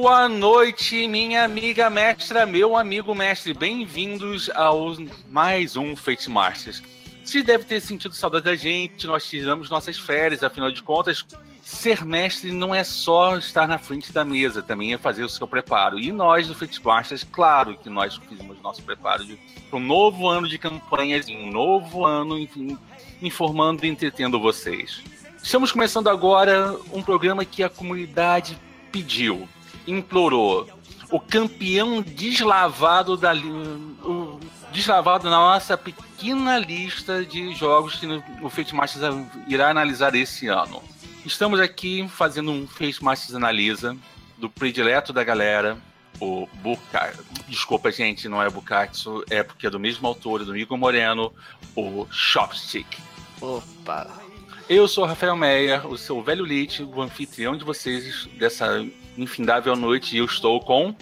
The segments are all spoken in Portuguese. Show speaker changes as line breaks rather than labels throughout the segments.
Boa noite, minha amiga mestra, meu amigo mestre. Bem-vindos ao mais um Fate Masters. Se deve ter sentido saudade da gente, nós tiramos nossas férias, afinal de contas, ser mestre não é só estar na frente da mesa, também é fazer o seu preparo. E nós do Fate Masters, claro que nós fizemos nosso preparo para um novo ano de campanhas, um novo ano, enfim, informando e entretendo vocês. Estamos começando agora um programa que a comunidade pediu, implorou. O campeão deslavado da o deslavado na nossa pequena lista de jogos que o Fate Masters irá analisar esse ano. Estamos aqui fazendo um Fate Masters Analisa do predileto da galera, o Bukatsu. Desculpa, gente, não é Bukatsu, é porque é do mesmo autor, do Igor Moreno, o Chopstick.
Opa!
Eu sou Rafael Meyer, o seu velho Lit, o anfitrião de vocês dessa infindável noite, e eu estou com.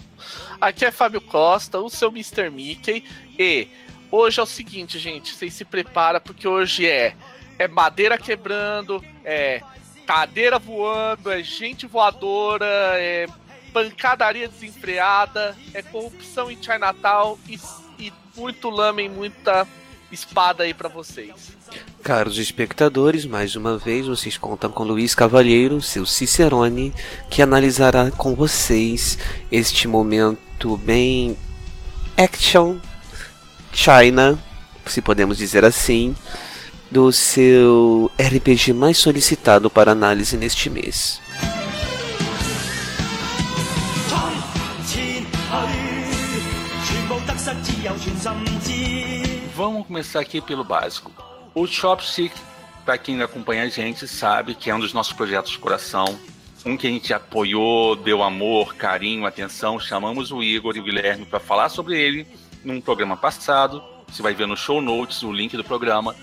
Aqui é Fábio Costa, o seu Mr. Mickey, e hoje é o seguinte, gente, vocês se preparam porque hoje é é madeira quebrando, é cadeira voando, é gente voadora, é pancadaria desenfreada, é corrupção em Chinatown e, e muito lama e muita espada aí para vocês.
Caros espectadores, mais uma vez vocês contam com Luiz Cavalheiro, seu Cicerone, que analisará com vocês este momento bem action China, se podemos dizer assim, do seu RPG mais solicitado para análise neste mês.
Vamos começar aqui pelo básico. O Chopstick, para quem acompanha a gente, sabe que é um dos nossos projetos de coração. Um que a gente apoiou, deu amor, carinho, atenção. Chamamos o Igor e o Guilherme para falar sobre ele num programa passado. Você vai ver no show notes o link do programa.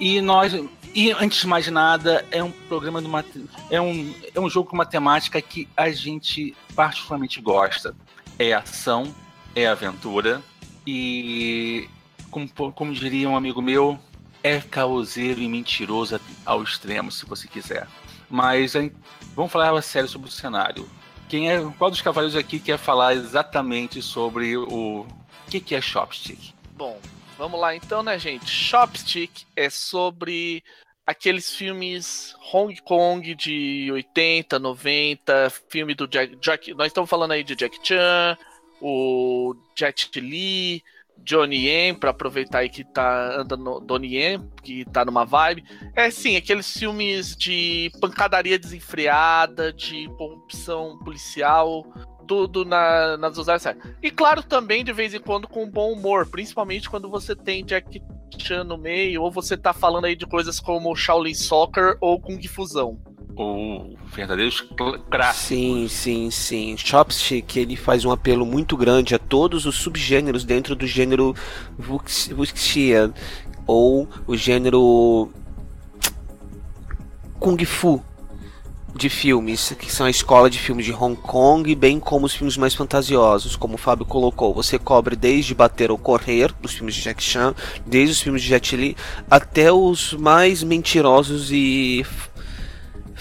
E nós. E antes de mais nada, é um programa de uma, é um, é um jogo com uma temática que a gente particularmente gosta. É ação, é aventura e como, como diria um amigo meu, é caoseiro e mentiroso ao extremo, se você quiser. Mas hein, vamos falar sério sobre o cenário. Quem é, qual dos cavaleiros aqui quer falar exatamente sobre o, o que, que é Chopstick?
Bom, vamos lá então, né, gente? Chopstick é sobre aqueles filmes Hong Kong de 80, 90, filme do Jack, Jack nós estamos falando aí de Jack Chan, o Jet Li, Johnny Yen, para aproveitar aí que tá andando Donnie Yen, que tá numa vibe. É sim, aqueles filmes de pancadaria desenfreada, de corrupção policial, tudo na, nas usadas E claro, também de vez em quando com bom humor, principalmente quando você tem Jack Chan no meio, ou você tá falando aí de coisas como Shaolin Soccer ou Kung Fusão
ou verdadeiros clássicos.
Sim, sim, sim. Chopstick ele faz um apelo muito grande a todos os subgêneros dentro do gênero Wuxia ou o gênero Kung Fu de filmes, que são a escola de filmes de Hong Kong, bem como os filmes mais fantasiosos, como o Fábio colocou. Você cobre desde Bater ou Correr, dos filmes de Jack Chan, desde os filmes de Jet Li, até os mais mentirosos e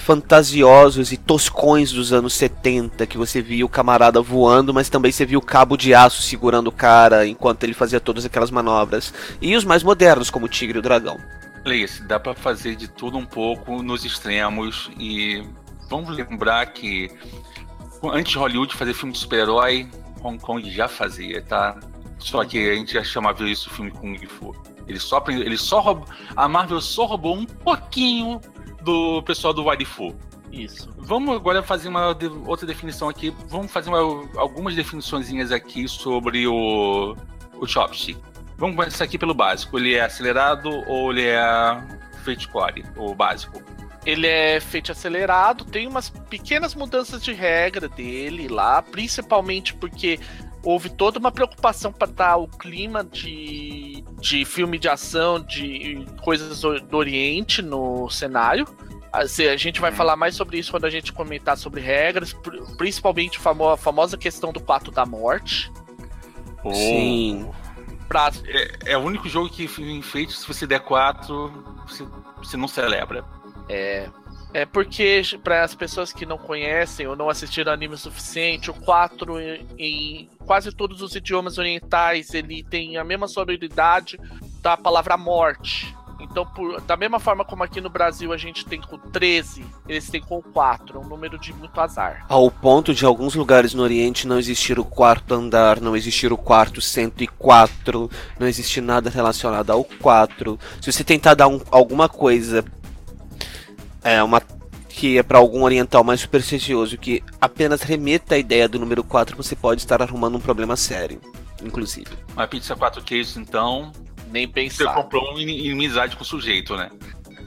fantasiosos e toscões dos anos 70, que você via o camarada voando, mas também você via o cabo de aço segurando o cara enquanto ele fazia todas aquelas manobras. E os mais modernos, como o Tigre e o Dragão.
Isso, dá para fazer de tudo um pouco nos extremos e vamos lembrar que antes de Hollywood fazer filme de super-herói, Hong Kong já fazia, tá? Só que a gente já chamava isso filme Kung Fu. Ele só, ele só roubou, a Marvel só roubou um pouquinho do pessoal do Waifu. Isso. Vamos agora fazer uma outra definição aqui. Vamos fazer uma, algumas definições aqui sobre o, o chopstick. Vamos começar aqui pelo básico. Ele é acelerado ou ele é fate core, o básico?
Ele é feito acelerado, tem umas pequenas mudanças de regra dele lá, principalmente porque houve toda uma preocupação para dar o clima de, de filme de ação, de coisas do Oriente no cenário. A gente vai uhum. falar mais sobre isso quando a gente comentar sobre regras, principalmente a famosa questão do Pato da Morte.
Oh. Sim. Pra... É, é, o único jogo que em feito, se você der 4, você, você não celebra.
É. É porque, para as pessoas que não conhecem ou não assistiram anime o suficiente, o 4, em quase todos os idiomas orientais, ele tem a mesma sonoridade da palavra morte. Então, por, da mesma forma como aqui no Brasil a gente tem com 13, eles têm com 4. É um número de muito azar.
Ao ponto de alguns lugares no Oriente não existir o quarto andar, não existir o quarto 104, não existir nada relacionado ao 4. Se você tentar dar um, alguma coisa. É, uma que é para algum oriental mais supersticioso que apenas remeta à ideia do número 4, você pode estar arrumando um problema sério, inclusive.
Uma pizza 4 queijos, então,
nem pensar.
Você comprou uma inimizade com o sujeito, né?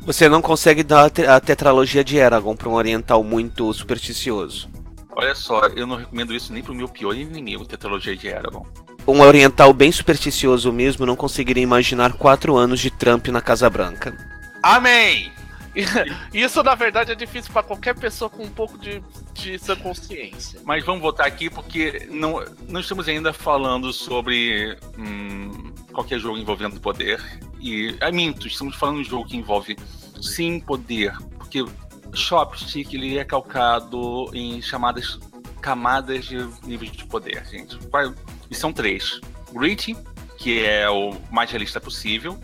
Você não consegue dar a tetralogia de Eragon para um oriental muito supersticioso.
Olha só, eu não recomendo isso nem pro meu pior inimigo, tetralogia de Eragon.
Um oriental bem supersticioso mesmo não conseguiria imaginar quatro anos de Trump na Casa Branca.
Amém!
Isso, na verdade, é difícil para qualquer pessoa com um pouco de, de sua consciência.
Mas vamos voltar aqui porque não, não estamos ainda falando sobre hum, qualquer jogo envolvendo poder. E, é minto, estamos falando de um jogo que envolve sim poder, porque Shopstick ele é calcado em chamadas camadas de níveis de poder, gente. E são três. Gritty, que é o mais realista possível.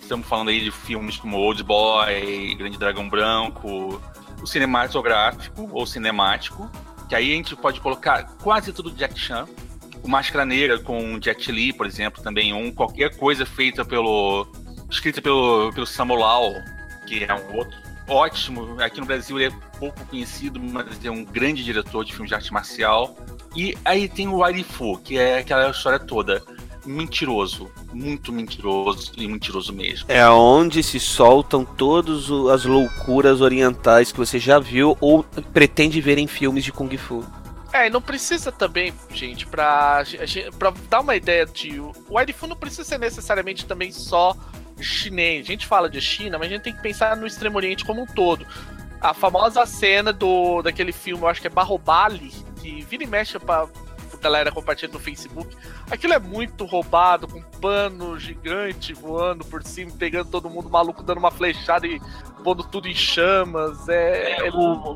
Estamos falando aí de filmes como Old Boy, Grande Dragão Branco, o cinematográfico ou cinemático, que aí a gente pode colocar quase tudo de Jack Chan, o Máscara Negra com Jet Li, por exemplo, também um qualquer coisa feita pelo escrita pelo pelo Samuel, que é um outro ótimo. Aqui no Brasil ele é pouco conhecido, mas é um grande diretor de filmes de arte marcial. E aí tem o Warifu, que é aquela história toda mentiroso, muito mentiroso e mentiroso mesmo.
É onde se soltam todas as loucuras orientais que você já viu ou pretende ver em filmes de Kung Fu.
É, e não precisa também, gente, pra, pra dar uma ideia de. O Waifu não precisa ser necessariamente também só chinês. A gente fala de China, mas a gente tem que pensar no Extremo Oriente como um todo. A famosa cena do daquele filme, eu acho que é Barrobali, que vira e mexe pra galera compartilha no Facebook. Aquilo é muito roubado, com um pano gigante voando por cima, pegando todo mundo maluco, dando uma flechada e pondo tudo em chamas. É, é, é
o,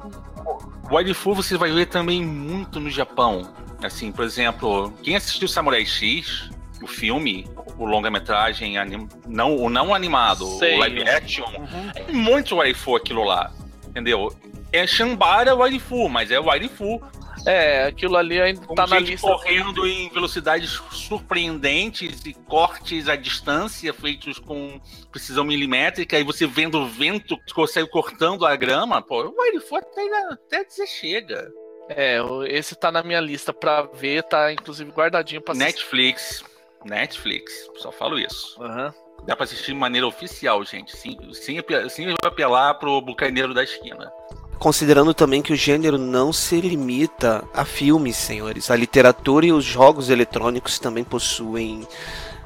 o Waifu você vai ver também muito no Japão. Assim, por exemplo, quem assistiu Samurai X, o filme, o longa-metragem, anim... não, o não animado, Sei. o live action, uhum. é muito waifu aquilo lá. Entendeu? É Shambara waifu, mas é waifu.
É, aquilo ali ainda Com tá na lista.
correndo em velocidades surpreendentes e cortes à distância feitos com precisão milimétrica, e você vendo o vento que consegue cortando a grama, pô, o Wireford até, até dizer chega.
É, esse tá na minha lista pra ver, tá inclusive guardadinho pra
Netflix. Netflix, só falo isso.
Uhum.
Dá pra assistir de maneira oficial, gente. Sem, sem, sem apelar pro bucaneiro da esquina.
Considerando também que o gênero não se limita a filmes, senhores. A literatura e os jogos eletrônicos também possuem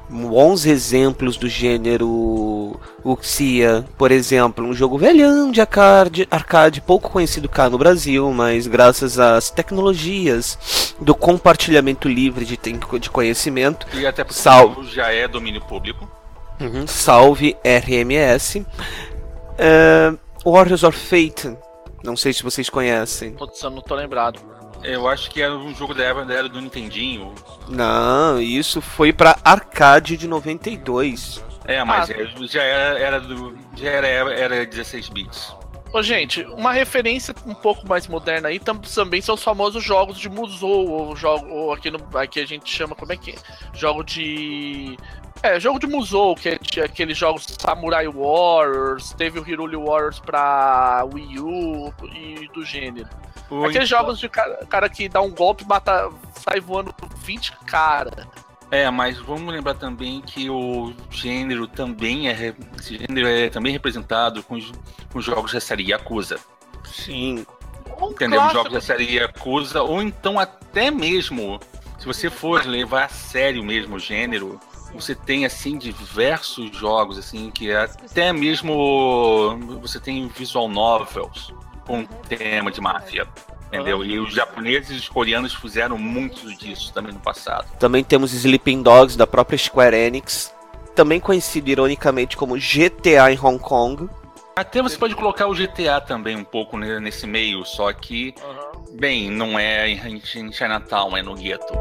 bons exemplos do gênero Uxia, por exemplo, um jogo velhão de arcade, arcade, pouco conhecido cá no Brasil, mas graças às tecnologias do compartilhamento livre de, de conhecimento,
e até porque salve, já é domínio público.
Uhum, salve RMS. Uh, é, Warriors of Fate, não sei se vocês conhecem.
Putz, eu não tô lembrado.
Eu acho que era um jogo da era do Nintendinho.
Não, isso foi pra arcade de 92.
É, mas ah. já era, era, do, já era, era 16 bits.
Ô, gente, uma referência um pouco mais moderna aí também são os famosos jogos de Musou, ou, jogo, ou aqui, no, aqui a gente chama, como é que é? Jogo de é, jogo de Musou, que é aqueles jogos Samurai Warriors, teve o Hiruli Warriors pra Wii U e do gênero. Oi, Aqueles então... jogos de cara, cara, que dá um golpe e mata, sai voando 20 cara.
É, mas vamos lembrar também que o gênero também é, esse gênero é também representado com, com jogos da série Yakuza.
Sim.
Um Entendeu? Jogos da série Yakuza, ou então até mesmo, se você for levar a sério mesmo o gênero, você tem assim diversos jogos assim que é até mesmo você tem visual novels com tema de máfia. Entendeu? E os japoneses e os coreanos fizeram muito disso também no passado.
Também temos Sleeping Dogs da própria Square Enix, também conhecido ironicamente como GTA em Hong Kong.
Até você pode colocar o GTA também um pouco nesse meio, só que, uhum. bem, não é em Chinatown, é no gueto.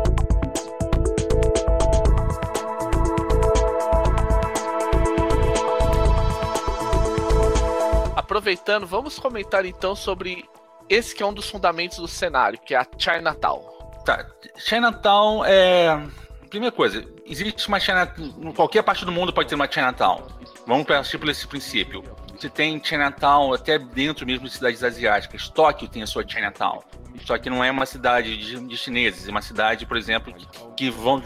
Aproveitando, vamos comentar então sobre esse que é um dos fundamentos do cenário, que é a Chinatown.
Tá, Chinatown é. Primeira coisa, existe uma Chinatown. Qualquer parte do mundo pode ter uma Chinatown. Vamos partir por esse princípio. Você tem Chinatown até dentro mesmo de cidades asiáticas. Tóquio tem a sua Chinatown. Só que não é uma cidade de, de chineses, é uma cidade, por exemplo, que, que, vão.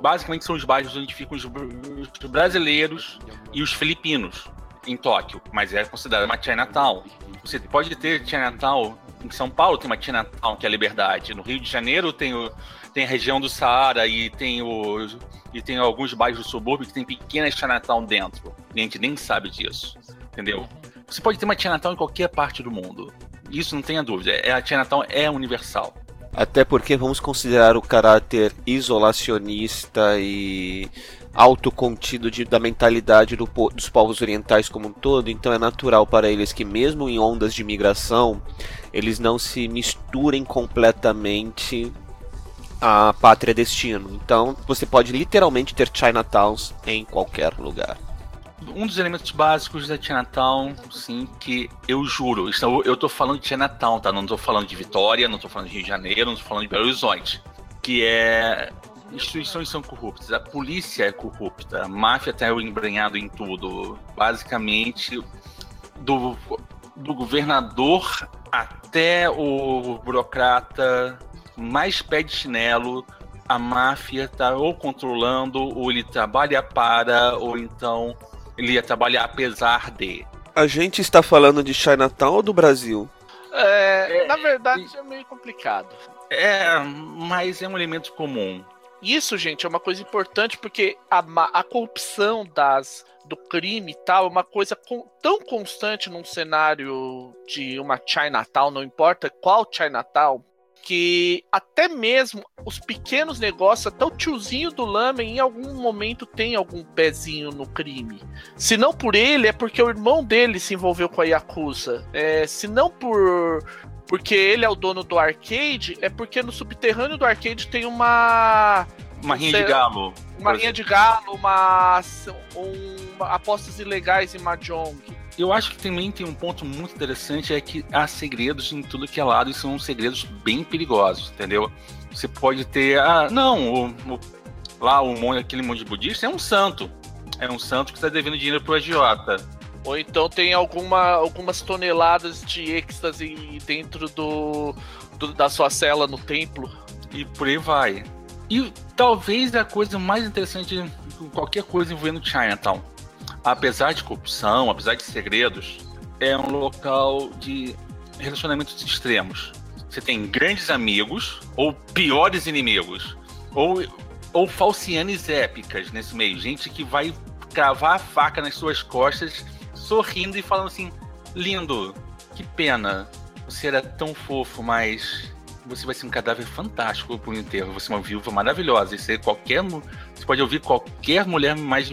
Basicamente são os bairros onde ficam os, os brasileiros e os filipinos em Tóquio, mas é considerada uma Chinatown. Você pode ter Chinatown em São Paulo, tem uma Chinatown que é a Liberdade. No Rio de Janeiro tem, o, tem a região do Saara e tem, o, e tem alguns bairros do subúrbio que tem pequenas Chinatown dentro. E a gente nem sabe disso, entendeu? Você pode ter uma Chinatown em qualquer parte do mundo. Isso não tenha dúvida. É, a Chinatown é universal.
Até porque vamos considerar o caráter isolacionista e autocontido de, da mentalidade do, dos povos orientais como um todo, então é natural para eles que, mesmo em ondas de migração, eles não se misturem completamente à pátria destino. Então você pode literalmente ter Chinatowns em qualquer lugar.
Um dos elementos básicos da Chinatown, sim, que eu juro, eu estou falando de Chinatown, tá? Não estou falando de Vitória, não estou falando de Rio de Janeiro, não estou falando de Belo Horizonte. Que é instituições são corruptas, a polícia é corrupta, a máfia está embranhado em tudo. Basicamente, do, do governador até o burocrata mais pé de chinelo, a máfia está ou controlando, ou ele trabalha para, ou então ele ia trabalhar apesar de.
A gente está falando de Chinatown ou do Brasil?
É, é na verdade é meio complicado.
É, mas é um elemento comum.
Isso, gente, é uma coisa importante porque a, a corrupção das do crime e tal é uma coisa com, tão constante num cenário de uma Chinatown, não importa qual Chinatown, que até mesmo os pequenos negócios, até o tiozinho do Lamen em algum momento tem algum pezinho no crime. Se não por ele, é porque o irmão dele se envolveu com a Yakuza. É, se não por porque ele é o dono do arcade, é porque no subterrâneo do arcade tem uma.
Uma rinha de galo.
Uma rinha de galo, uma, uma. apostas ilegais em Mahjong.
Eu acho que também tem um ponto muito interessante, é que há segredos em tudo que é lado e são segredos bem perigosos, entendeu? Você pode ter. Ah, não, o, o, lá o, aquele monte budista é um santo. É um santo que está devendo dinheiro pro agiota
ou então tem alguma, algumas toneladas de êxtase dentro do, do, da sua cela no templo.
E por aí vai. E talvez a coisa mais interessante de qualquer coisa envolvendo Chinatown, apesar de corrupção, apesar de segredos, é um local de relacionamentos extremos. Você tem grandes amigos ou piores inimigos, ou, ou falcianes épicas nesse meio, gente que vai cravar a faca nas suas costas sorrindo e falando assim: lindo, que pena, você era tão fofo, mas você vai ser um cadáver fantástico por enterro. Você é uma viúva maravilhosa. E você, qualquer, você pode ouvir qualquer mulher mais,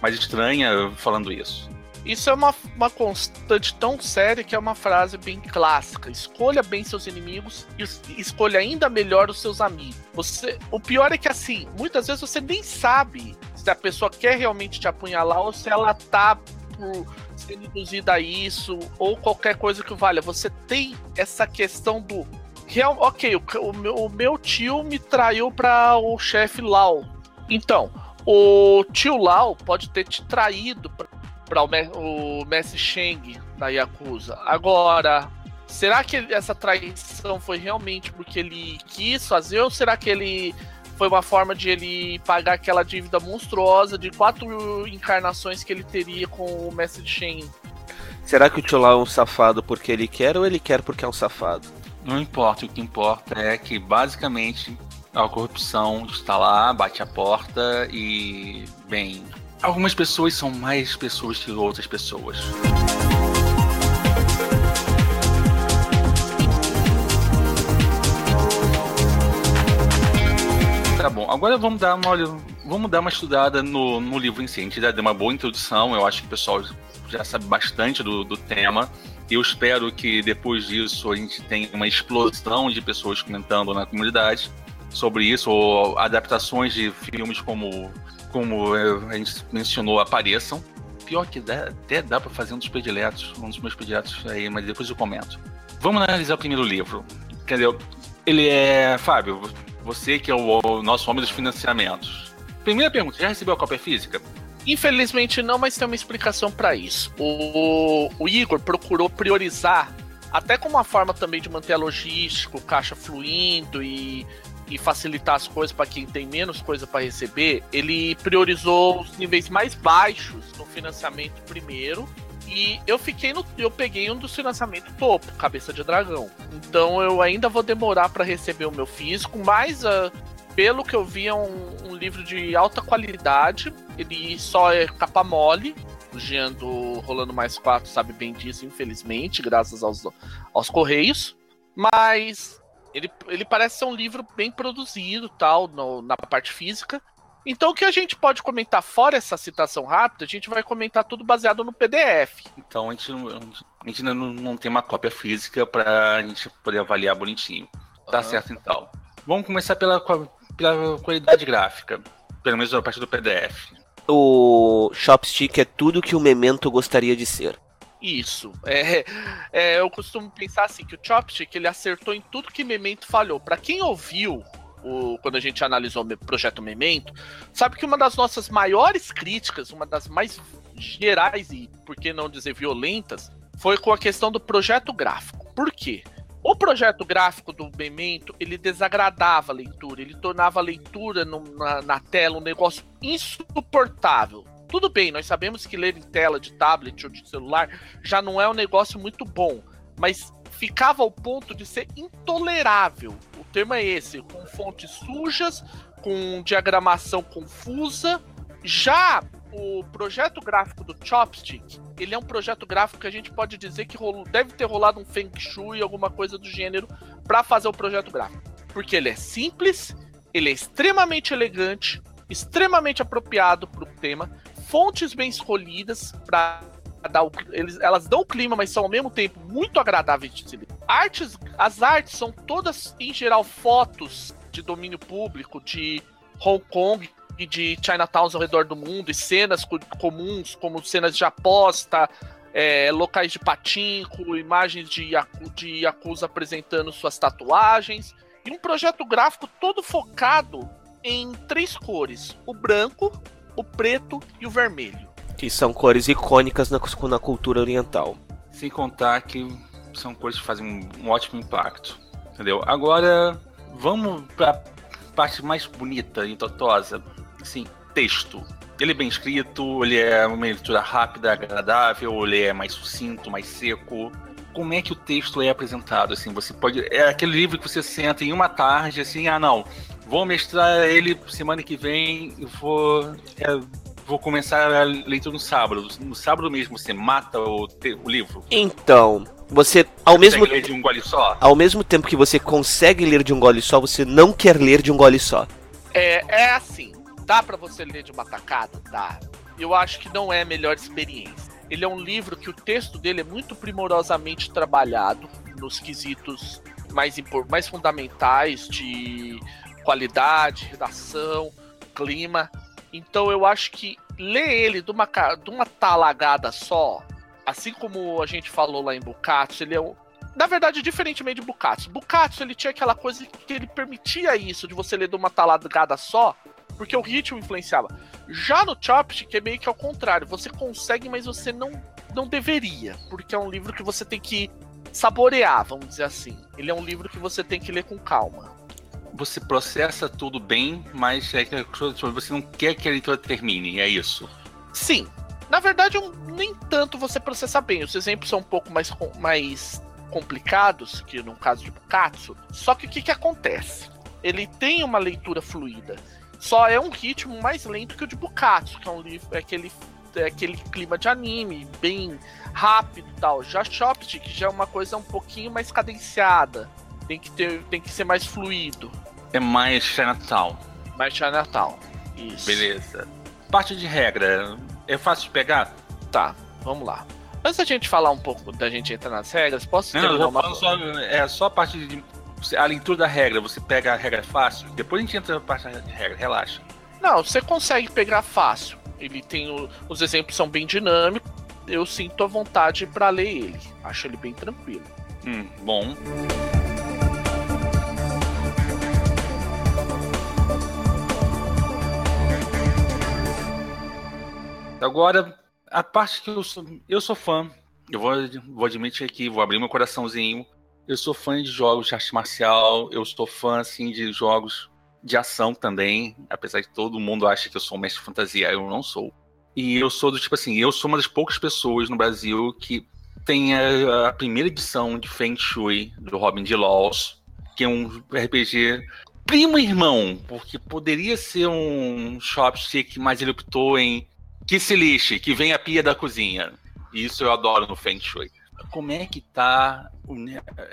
mais estranha falando isso.
Isso é uma, uma constante tão séria que é uma frase bem clássica. Escolha bem seus inimigos e escolha ainda melhor os seus amigos. Você, o pior é que assim, muitas vezes você nem sabe se a pessoa quer realmente te apunhalar ou se ela tá por ser induzida a isso, ou qualquer coisa que valha. Você tem essa questão do. Real, ok, o, o, meu, o meu tio me traiu para o chefe Lau. Então, o tio Lau pode ter te traído para o, o Messi Sheng da Yakuza. Agora, será que essa traição foi realmente porque ele quis fazer ou será que ele foi uma forma de ele pagar aquela dívida monstruosa de quatro encarnações que ele teria com o Mestre Shen.
Será que o Tio é um safado porque ele quer ou ele quer porque é um safado?
Não importa, o que importa é que basicamente a corrupção está lá, bate a porta e, bem, algumas pessoas são mais pessoas que outras pessoas. Tá bom, agora vamos dar uma, vamos dar uma estudada no, no livro em si. A gente já deu uma boa introdução, eu acho que o pessoal já sabe bastante do, do tema. Eu espero que depois disso a gente tenha uma explosão de pessoas comentando na comunidade sobre isso, ou adaptações de filmes como, como a gente mencionou apareçam. Pior que dá, até dá para fazer um dos prediletos, um dos meus prediletos aí, mas depois eu comento. Vamos analisar o primeiro livro. Entendeu? Ele é. Fábio, você que é o, o nosso homem dos financiamentos. Primeira pergunta, já recebeu a cópia física?
Infelizmente não, mas tem uma explicação para isso. O, o, Igor procurou priorizar, até como uma forma também de manter a logística, o caixa fluindo e, e facilitar as coisas para quem tem menos coisa para receber. Ele priorizou os níveis mais baixos no financiamento primeiro. E eu fiquei no. Eu peguei um dos financiamentos topo, cabeça de dragão. Então eu ainda vou demorar para receber o meu físico, mas uh, pelo que eu vi, é um, um, livro de alta qualidade. Ele só é capa mole. O Jean do Rolando Mais 4 sabe bem disso, infelizmente, graças aos, aos Correios. Mas ele, ele parece ser um livro bem produzido, tal, no, na parte física. Então, o que a gente pode comentar fora essa citação rápida, a gente vai comentar tudo baseado no PDF.
Então, a gente, a gente ainda não, não tem uma cópia física para a gente poder avaliar bonitinho. Tá uhum. certo, então. Vamos começar pela, pela qualidade gráfica, pelo menos a parte do PDF.
O Chopstick é tudo que o Memento gostaria de ser.
Isso. É, é, eu costumo pensar assim, que o Chopstick ele acertou em tudo que Memento falhou. Para quem ouviu o, quando a gente analisou o projeto Memento, sabe que uma das nossas maiores críticas, uma das mais gerais e, por que não dizer, violentas, foi com a questão do projeto gráfico. Por quê? O projeto gráfico do Memento, ele desagradava a leitura, ele tornava a leitura no, na, na tela um negócio insuportável. Tudo bem, nós sabemos que ler em tela de tablet ou de celular já não é um negócio muito bom, mas ficava ao ponto de ser intolerável. O termo é esse, com fontes sujas, com diagramação confusa. Já o projeto gráfico do Chopstick, ele é um projeto gráfico que a gente pode dizer que rolou, deve ter rolado um Feng Shui, alguma coisa do gênero, para fazer o projeto gráfico. Porque ele é simples, ele é extremamente elegante, extremamente apropriado para o tema, fontes bem escolhidas para dar o, eles, elas dão o clima, mas são ao mesmo tempo muito agradáveis de se ler. Artes, as artes são todas em geral fotos de domínio público de Hong Kong e de Chinatowns ao redor do mundo, e cenas comuns, como cenas de aposta, é, locais de patinco, imagens de, de Yakuza apresentando suas tatuagens, e um projeto gráfico todo focado em três cores: o branco, o preto e o vermelho.
Que são cores icônicas na, na cultura oriental.
Sem contar que são cores que fazem um ótimo impacto. Entendeu? Agora, vamos para parte mais bonita e totosa assim, texto. Ele é bem escrito, ele é uma leitura rápida, agradável, ele é mais sucinto, mais seco. Como é que o texto é apresentado? Assim, você pode. É aquele livro que você senta em uma tarde, assim, ah não, vou mestrar ele semana que vem e vou. É, vou começar a leitura no sábado. No sábado mesmo você mata o, o livro.
Então, você ao você mesmo
ler de um gole só.
Ao mesmo tempo que você consegue ler de um gole só, você não quer ler de um gole só.
É, é assim. Dá para você ler de uma tacada? Dá. Eu acho que não é a melhor experiência. Ele é um livro que o texto dele é muito primorosamente trabalhado nos quesitos mais, mais fundamentais de qualidade, redação, clima. Então eu acho que ler ele de uma, de uma talagada só, assim como a gente falou lá em Bukatsu, ele é um, na verdade, diferentemente de Bukatsu. Bukatsu, ele tinha aquela coisa que ele permitia isso, de você ler de uma talagada só, porque o ritmo influenciava. Já no Chopstick é meio que ao contrário. Você consegue, mas você não, não deveria. Porque é um livro que você tem que saborear, vamos dizer assim. Ele é um livro que você tem que ler com calma.
Você processa tudo bem, mas é você não quer que a leitura termine, é isso?
Sim. Na verdade, nem tanto você processa bem. Os exemplos são um pouco mais, mais complicados, que no caso de Bukatsu. Só que o que, que acontece? Ele tem uma leitura fluida. Só é um ritmo mais lento que o de Bukatsu, que é um livro, é aquele, é aquele clima de anime, bem rápido e tal. Já Chopstick já é uma coisa um pouquinho mais cadenciada. Tem que, ter, tem que ser mais fluido.
É mais Chinatown.
Mais Chinatown. Isso.
Beleza. Parte de regra, é fácil de pegar?
Tá, vamos lá. Antes da gente falar um pouco da gente entrar nas regras, posso
Não, eu
uma
só, é só a parte de. A leitura da regra, você pega a regra fácil, depois a gente entra na parte de regra, relaxa.
Não, você consegue pegar fácil. Ele tem o- os exemplos são bem dinâmicos. Eu sinto a vontade pra ler ele. Acho ele bem tranquilo.
Hum, bom. Agora, a parte que eu sou, eu sou fã, eu vou, vou admitir aqui, vou abrir meu coraçãozinho. Eu sou fã de jogos de arte marcial, eu sou fã assim de jogos de ação também, apesar de todo mundo acha que eu sou um mestre de fantasia, eu não sou. E eu sou do tipo assim, eu sou uma das poucas pessoas no Brasil que tem a, a primeira edição de Feng Shui do Robin de Laws, que é um RPG primo irmão, porque poderia ser um chopstick, mas ele optou em que se lixe, que vem a pia da cozinha. E isso eu adoro no Feng Shui. Como é que tá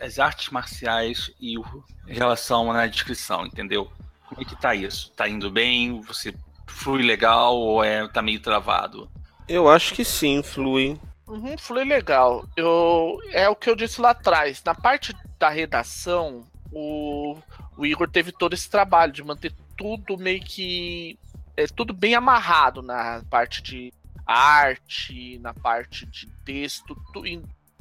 as artes marciais e o, em relação na descrição, entendeu? Como é que tá isso? Tá indo bem? Você flui legal ou é, tá meio travado?
Eu acho que sim, flui.
Uhum, flui legal. Eu, é o que eu disse lá atrás. Na parte da redação, o, o Igor teve todo esse trabalho de manter tudo meio que. É, tudo bem amarrado na parte de arte, na parte de texto,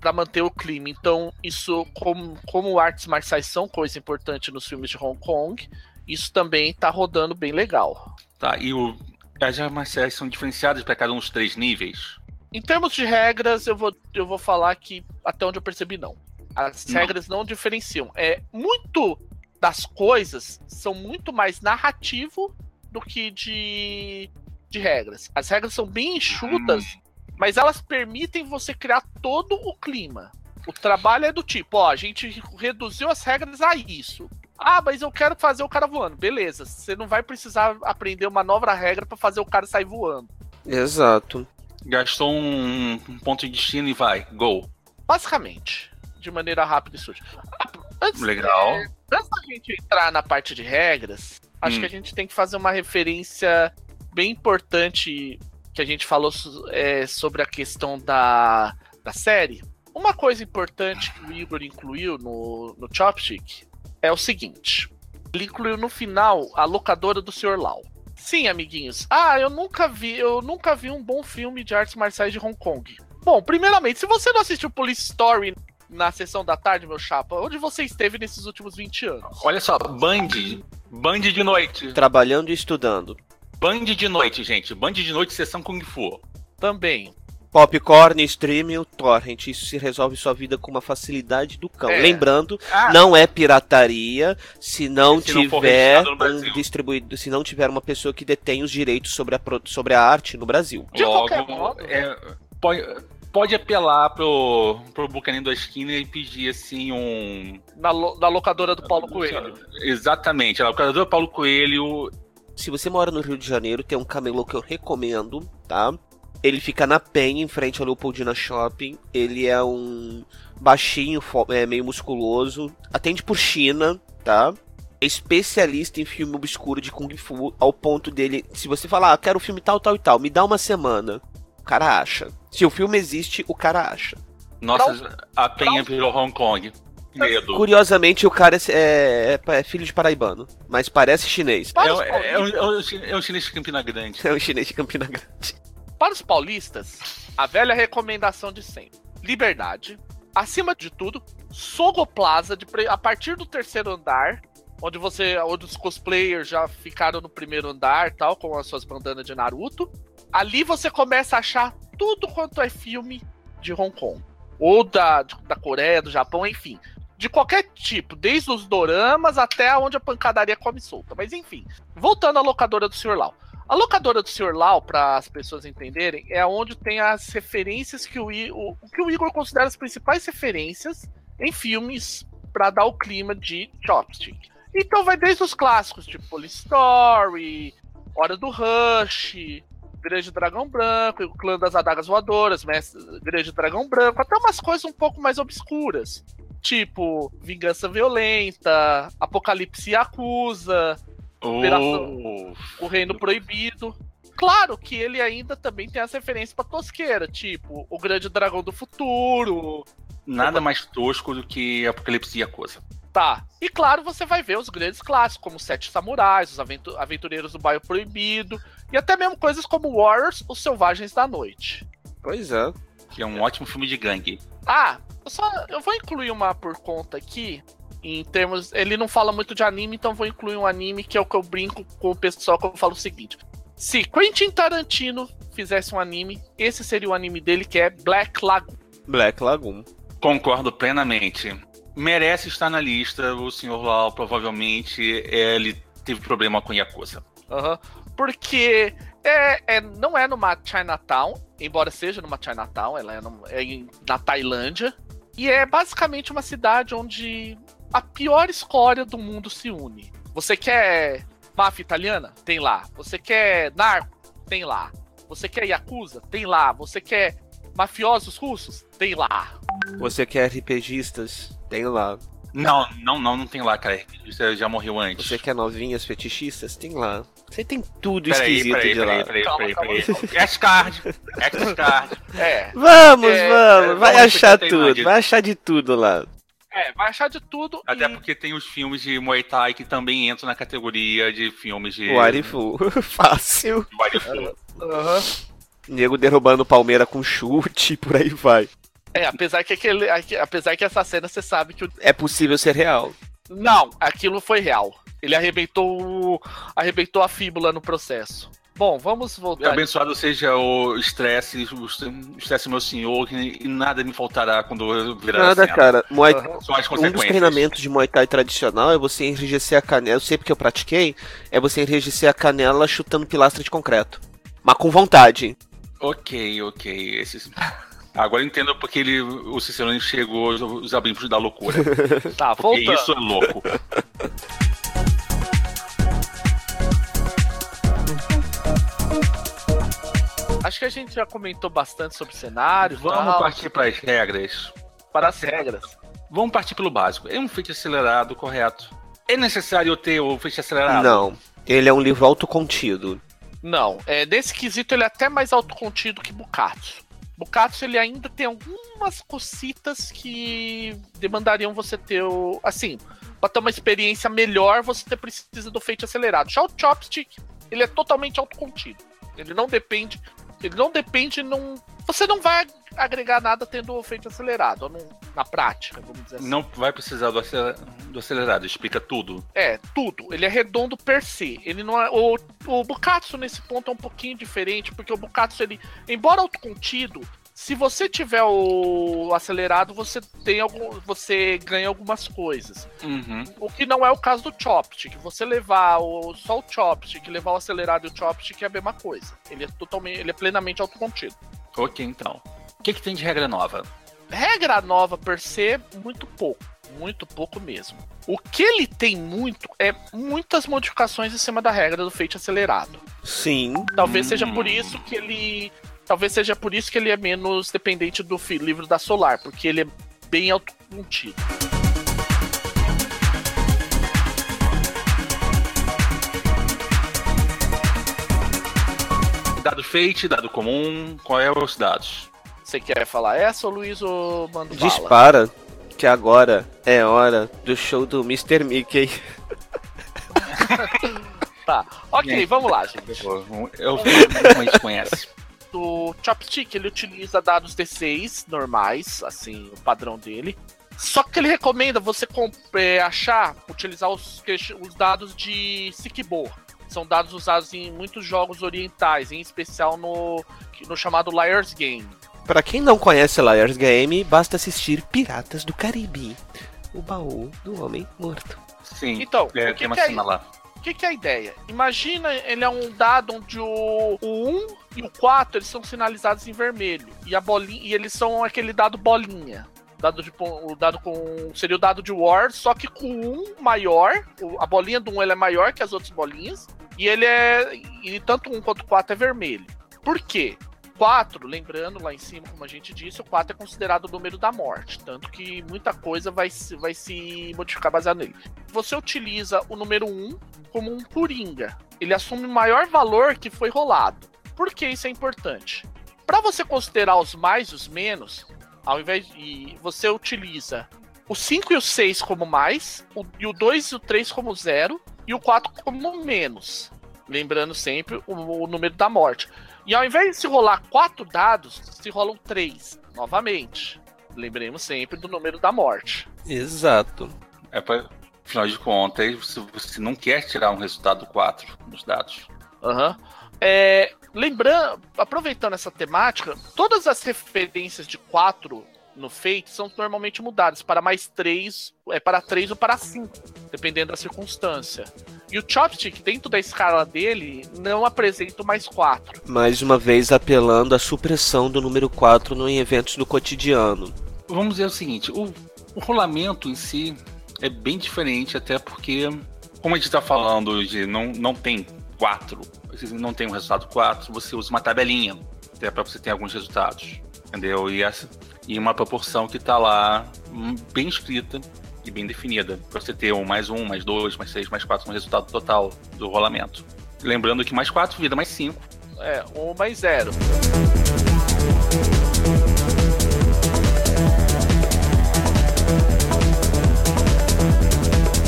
para manter o clima. Então, isso, como, como artes marciais são coisa importante nos filmes de Hong Kong, isso também tá rodando bem legal.
Tá, e o, as artes marciais são diferenciadas para cada um dos três níveis?
Em termos de regras, eu vou, eu vou falar que até onde eu percebi, não. As
Não.
regras não diferenciam. É muito das coisas são muito mais narrativo do que de, de regras. As regras são bem enxutas, mas elas permitem você criar todo o clima. O trabalho é do tipo, ó, a gente reduziu as regras a isso. Ah, mas eu quero fazer o cara voando. Beleza, você não vai precisar aprender uma nova regra pra fazer o cara sair voando.
Exato.
Gastou um, um ponto de destino e vai, go.
Basicamente, de maneira rápida e suja. Antes,
Legal.
é, antes da gente entrar na parte de regras, acho
Hum.
que a gente tem que fazer uma referência bem importante que a gente falou é, sobre a questão da, da série. Uma coisa importante que o Igor incluiu no, no Chopstick é o seguinte: ele incluiu no final a locadora do Sr. Lau. Sim, amiguinhos. Ah, eu nunca vi, eu nunca vi um bom filme de artes marciais de Hong Kong. Bom, primeiramente, se você não assistiu Police Story na sessão da tarde, meu chapa, onde você esteve nesses últimos 20 anos?
Olha só, Band. Band de noite.
Trabalhando e estudando.
Band de noite, gente. Band de noite, sessão Kung Fu.
Também.
Popcorn, stream, o torrent. Isso se resolve sua vida com uma facilidade do cão.
É.
Lembrando,
Ah,
não é pirataria se não
Se não
tiver
no
um distribuidor, se não tiver uma pessoa que detém os direitos sobre a, sobre a arte no Brasil.
De
logo,
qualquer modo.
é, pode, pode apelar pro, pro Bucaninho da esquina e pedir assim um.
Na, lo- na locadora do Paulo Coelho.
Exatamente. A locadora Paulo Coelho.
Se você mora no Rio de Janeiro, tem um camelô que eu recomendo, tá? Ele fica na Penha, em frente ao Leopoldina Shopping. Ele é um baixinho, é, meio musculoso. Atende por China, tá? É especialista em filme obscuro de Kung Fu, ao ponto dele, se você falar, ah, quero filme tal, tal e tal, me dá uma semana. O cara acha. Se o filme existe, o cara acha.
Nossa, a Penha virou Hong Kong. Medo.
Curiosamente, o cara é, é- é filho de paraibano, mas parece chinês.
É,
Para
um- é, um,
paulistas,
é, um, é um chinês de Campina Grande.
É um chinês de Campina Grande.
para os paulistas, a velha recomendação de sempre: liberdade. Acima de tudo, Sogoplaza, de a partir do terceiro andar, onde você, onde os cosplayers já ficaram no primeiro andar, tal, com as suas bandanas de Naruto. Ali você começa a achar tudo quanto é filme de Hong Kong. Ou da, da Coreia, do Japão, enfim. De qualquer tipo, desde os doramas até onde a pancadaria come solta. Mas enfim, voltando à locadora do Sr. Lau. A locadora do Sr. Lau, para as pessoas entenderem, é onde tem as referências que o, o que o Igor considera as principais referências em filmes para dar o clima de Chopstick. Então vai desde os clássicos, tipo Police Story, Hora do Rush, Grande Dragão Branco, o Clã das Adagas Voadoras, Mestre, Grande Dragão Branco, até umas coisas um pouco mais obscuras. Tipo, Vingança Violenta, Apocalipse Acusa, Operação, o Reino Proibido. Claro que ele ainda também tem as referências pra tosqueira, tipo o Grande Dragão do Futuro.
Nada mais tosco do que Apocalipse e Yakuza.
Tá. E claro, você vai ver os grandes clássicos, como Sete Samurais, os Aventureiros do Bairro Proibido, e até mesmo coisas como Warriors, Os Selvagens da Noite.
Pois é.
Que é um ótimo filme de gangue.
Ah, eu, só, eu vou incluir uma por conta aqui, em termos. Ele não fala muito de anime, então vou incluir um anime que é o que eu brinco com o pessoal que eu falo o seguinte. Se Quentin Tarantino fizesse um anime, esse seria o anime dele, que é Black Lagoon.
Black Lagoon.
Concordo plenamente. Merece estar na lista. O senhor Lau provavelmente ele teve problema com Yakuza.
Uhum. Porque é, é, não é numa Chinatown, embora seja numa Chinatown, ela é, no, é em, na Tailândia. E é basicamente uma cidade onde a pior escória do mundo se une. Você quer máfia italiana? Tem lá. Você quer narco? Tem lá. Você quer Yakuza? Tem lá. Você quer mafiosos russos? Tem lá.
Você quer RPGistas? Tem lá.
Não, não, não, não tem lá, cara. Você já morreu antes.
Você quer novinhas fetichistas? Tem lá. Você tem tudo peraí, esquisito
peraí,
de
peraí,
lá.
Peraí, peraí, peraí, peraí. X-Card. X-Card.
É.
Vamos,
É,
vamos. Vai
vamos
achar tudo. Vai achar de tudo lá.
É, vai achar de tudo.
Até
e...
porque tem os filmes de Muay Thai que também entram na categoria de filmes de.
O Arifu. Fácil.
Warifu.
Aham.
Nego derrubando palmeira com chute, por aí vai.
É, apesar que aquele. Apesar que essa cena você sabe que o.
É possível ser real.
Não, aquilo foi real. Ele arrebentou. o- arrebentou a fíbula no processo. Bom, vamos voltar.
Abençoado seja o estresse, o estresse meu senhor, que nada me faltará quando eu virar
Nada, cara. Muay... Um dos treinamentos de Muay Thai tradicional é você enrijecer a canela. Eu sei porque eu pratiquei. É você enrijecer a canela chutando pilastra de concreto. Mas com vontade.
Ok, ok. Esses... Agora entendo porque ele, o Cicerone chegou os abrimpos da loucura.
Tá,
Porque
voltando.
isso é louco.
Acho que a gente já comentou bastante sobre cenário.
Vamos
tal,
partir para as regras.
para as regras.
Vamos partir pelo básico. É um feito acelerado, correto? É necessário ter o feito acelerado?
Não. Ele é um livro autocontido.
Não, é, nesse quesito ele é até mais autocontido que Bukatsu. Bukatsu ele ainda tem algumas cositas que demandariam você ter o. Assim, pra ter uma experiência melhor, você precisa do feito acelerado. Já o Chopstick, ele é totalmente autocontido. Ele não depende. Ele não depende num. Você não vai agregar nada tendo o feito acelerado, na prática, vamos dizer assim.
Não vai precisar do, aceler- do acelerado, explica tudo.
É, tudo. Ele é redondo per se. Ele não é. O, o Bukatsu nesse ponto é um pouquinho diferente, porque o Bukatsu, ele. Embora autocontido, se você tiver o acelerado, você tem algum. Você ganha algumas coisas.
Uhum.
O que não é o caso do Chopstick. Você levar o, só o Chopstick, levar o acelerado e o Chopstick é a mesma coisa. Ele é totalmente. Ele é plenamente autocontido.
Ok, então. O que, que tem de regra nova?
Regra nova per se, muito pouco. Muito pouco mesmo. O que ele tem muito é muitas modificações em cima da regra do feito acelerado.
Sim.
Talvez
Hum.
seja por isso que ele. Talvez seja por isso que ele é menos dependente do livro da Solar, porque ele é bem autocontido.
Dado fate, dado comum, qual é os dados?
Você quer falar essa ou Luiz ou mando bala?
Dispara. Que agora é hora do show do Mr. Mickey.
Tá. Ok,
Bem.
vamos lá, gente.
Eu como a gente conhece.
O Chopstick ele utiliza dados D6 normais, assim, o padrão dele. Só que ele recomenda você é, achar, utilizar os, os dados de Sikibo. São dados usados em muitos jogos orientais, em especial no, no chamado Liar's Game.
Pra quem não conhece Liar's Game, basta assistir Piratas do Caribe. O baú do homem morto.
Sim.
Então,
é,
o que
tem uma
que é
cena lá.
O que, que é a ideia? Imagina, ele é um dado onde o, o 1 e o 4 eles são sinalizados em vermelho. E a bolinha. E eles são aquele dado bolinha. Dado de, o dado com. Seria o dado de War, só que com 1 maior. a bolinha do 1 ela é maior que as outras bolinhas. E ele é. E tanto 1 quanto o 4 é vermelho. Por quê? 4, lembrando lá em cima, como a gente disse, o 4 é considerado o número da morte, tanto que muita coisa vai, vai se modificar baseado nele. Você utiliza o número 1 como um coringa. Ele assume o maior valor que foi rolado. Por que isso é importante? Para você considerar os mais e os menos, ao invés de você utiliza o 5 e o 6 como mais, o, e o 2 e o 3 como zero, e o 4 como menos. Lembrando sempre o, o número da morte. E ao invés de se rolar 4 dados, se rolam 3 novamente. Lembremos sempre do número da morte.
Exato.
É pra, afinal de contas, você, você não quer tirar um resultado 4 nos dados.
Aham. Uhum. É, lembrando, aproveitando essa temática, todas as referências de 4 no Fate são normalmente mudadas para mais 3, é para 3 ou para 5, dependendo da circunstância. E o Chopstick, dentro da escala dele, não apresenta o mais 4.
Mais uma vez apelando à supressão do número 4 no, em eventos do cotidiano.
Vamos dizer o seguinte, o, o rolamento em si é bem diferente, até porque, como a gente está falando de não, não tem 4, não tem um resultado 4, você usa uma tabelinha, até para você ter alguns resultados. Entendeu? E essa, em uma proporção que está lá hum, bem escrita e bem definida, para você ter um mais um, mais dois, mais seis, mais quatro, um resultado total do rolamento. Lembrando que mais quatro vira mais cinco.
É, um mais zero.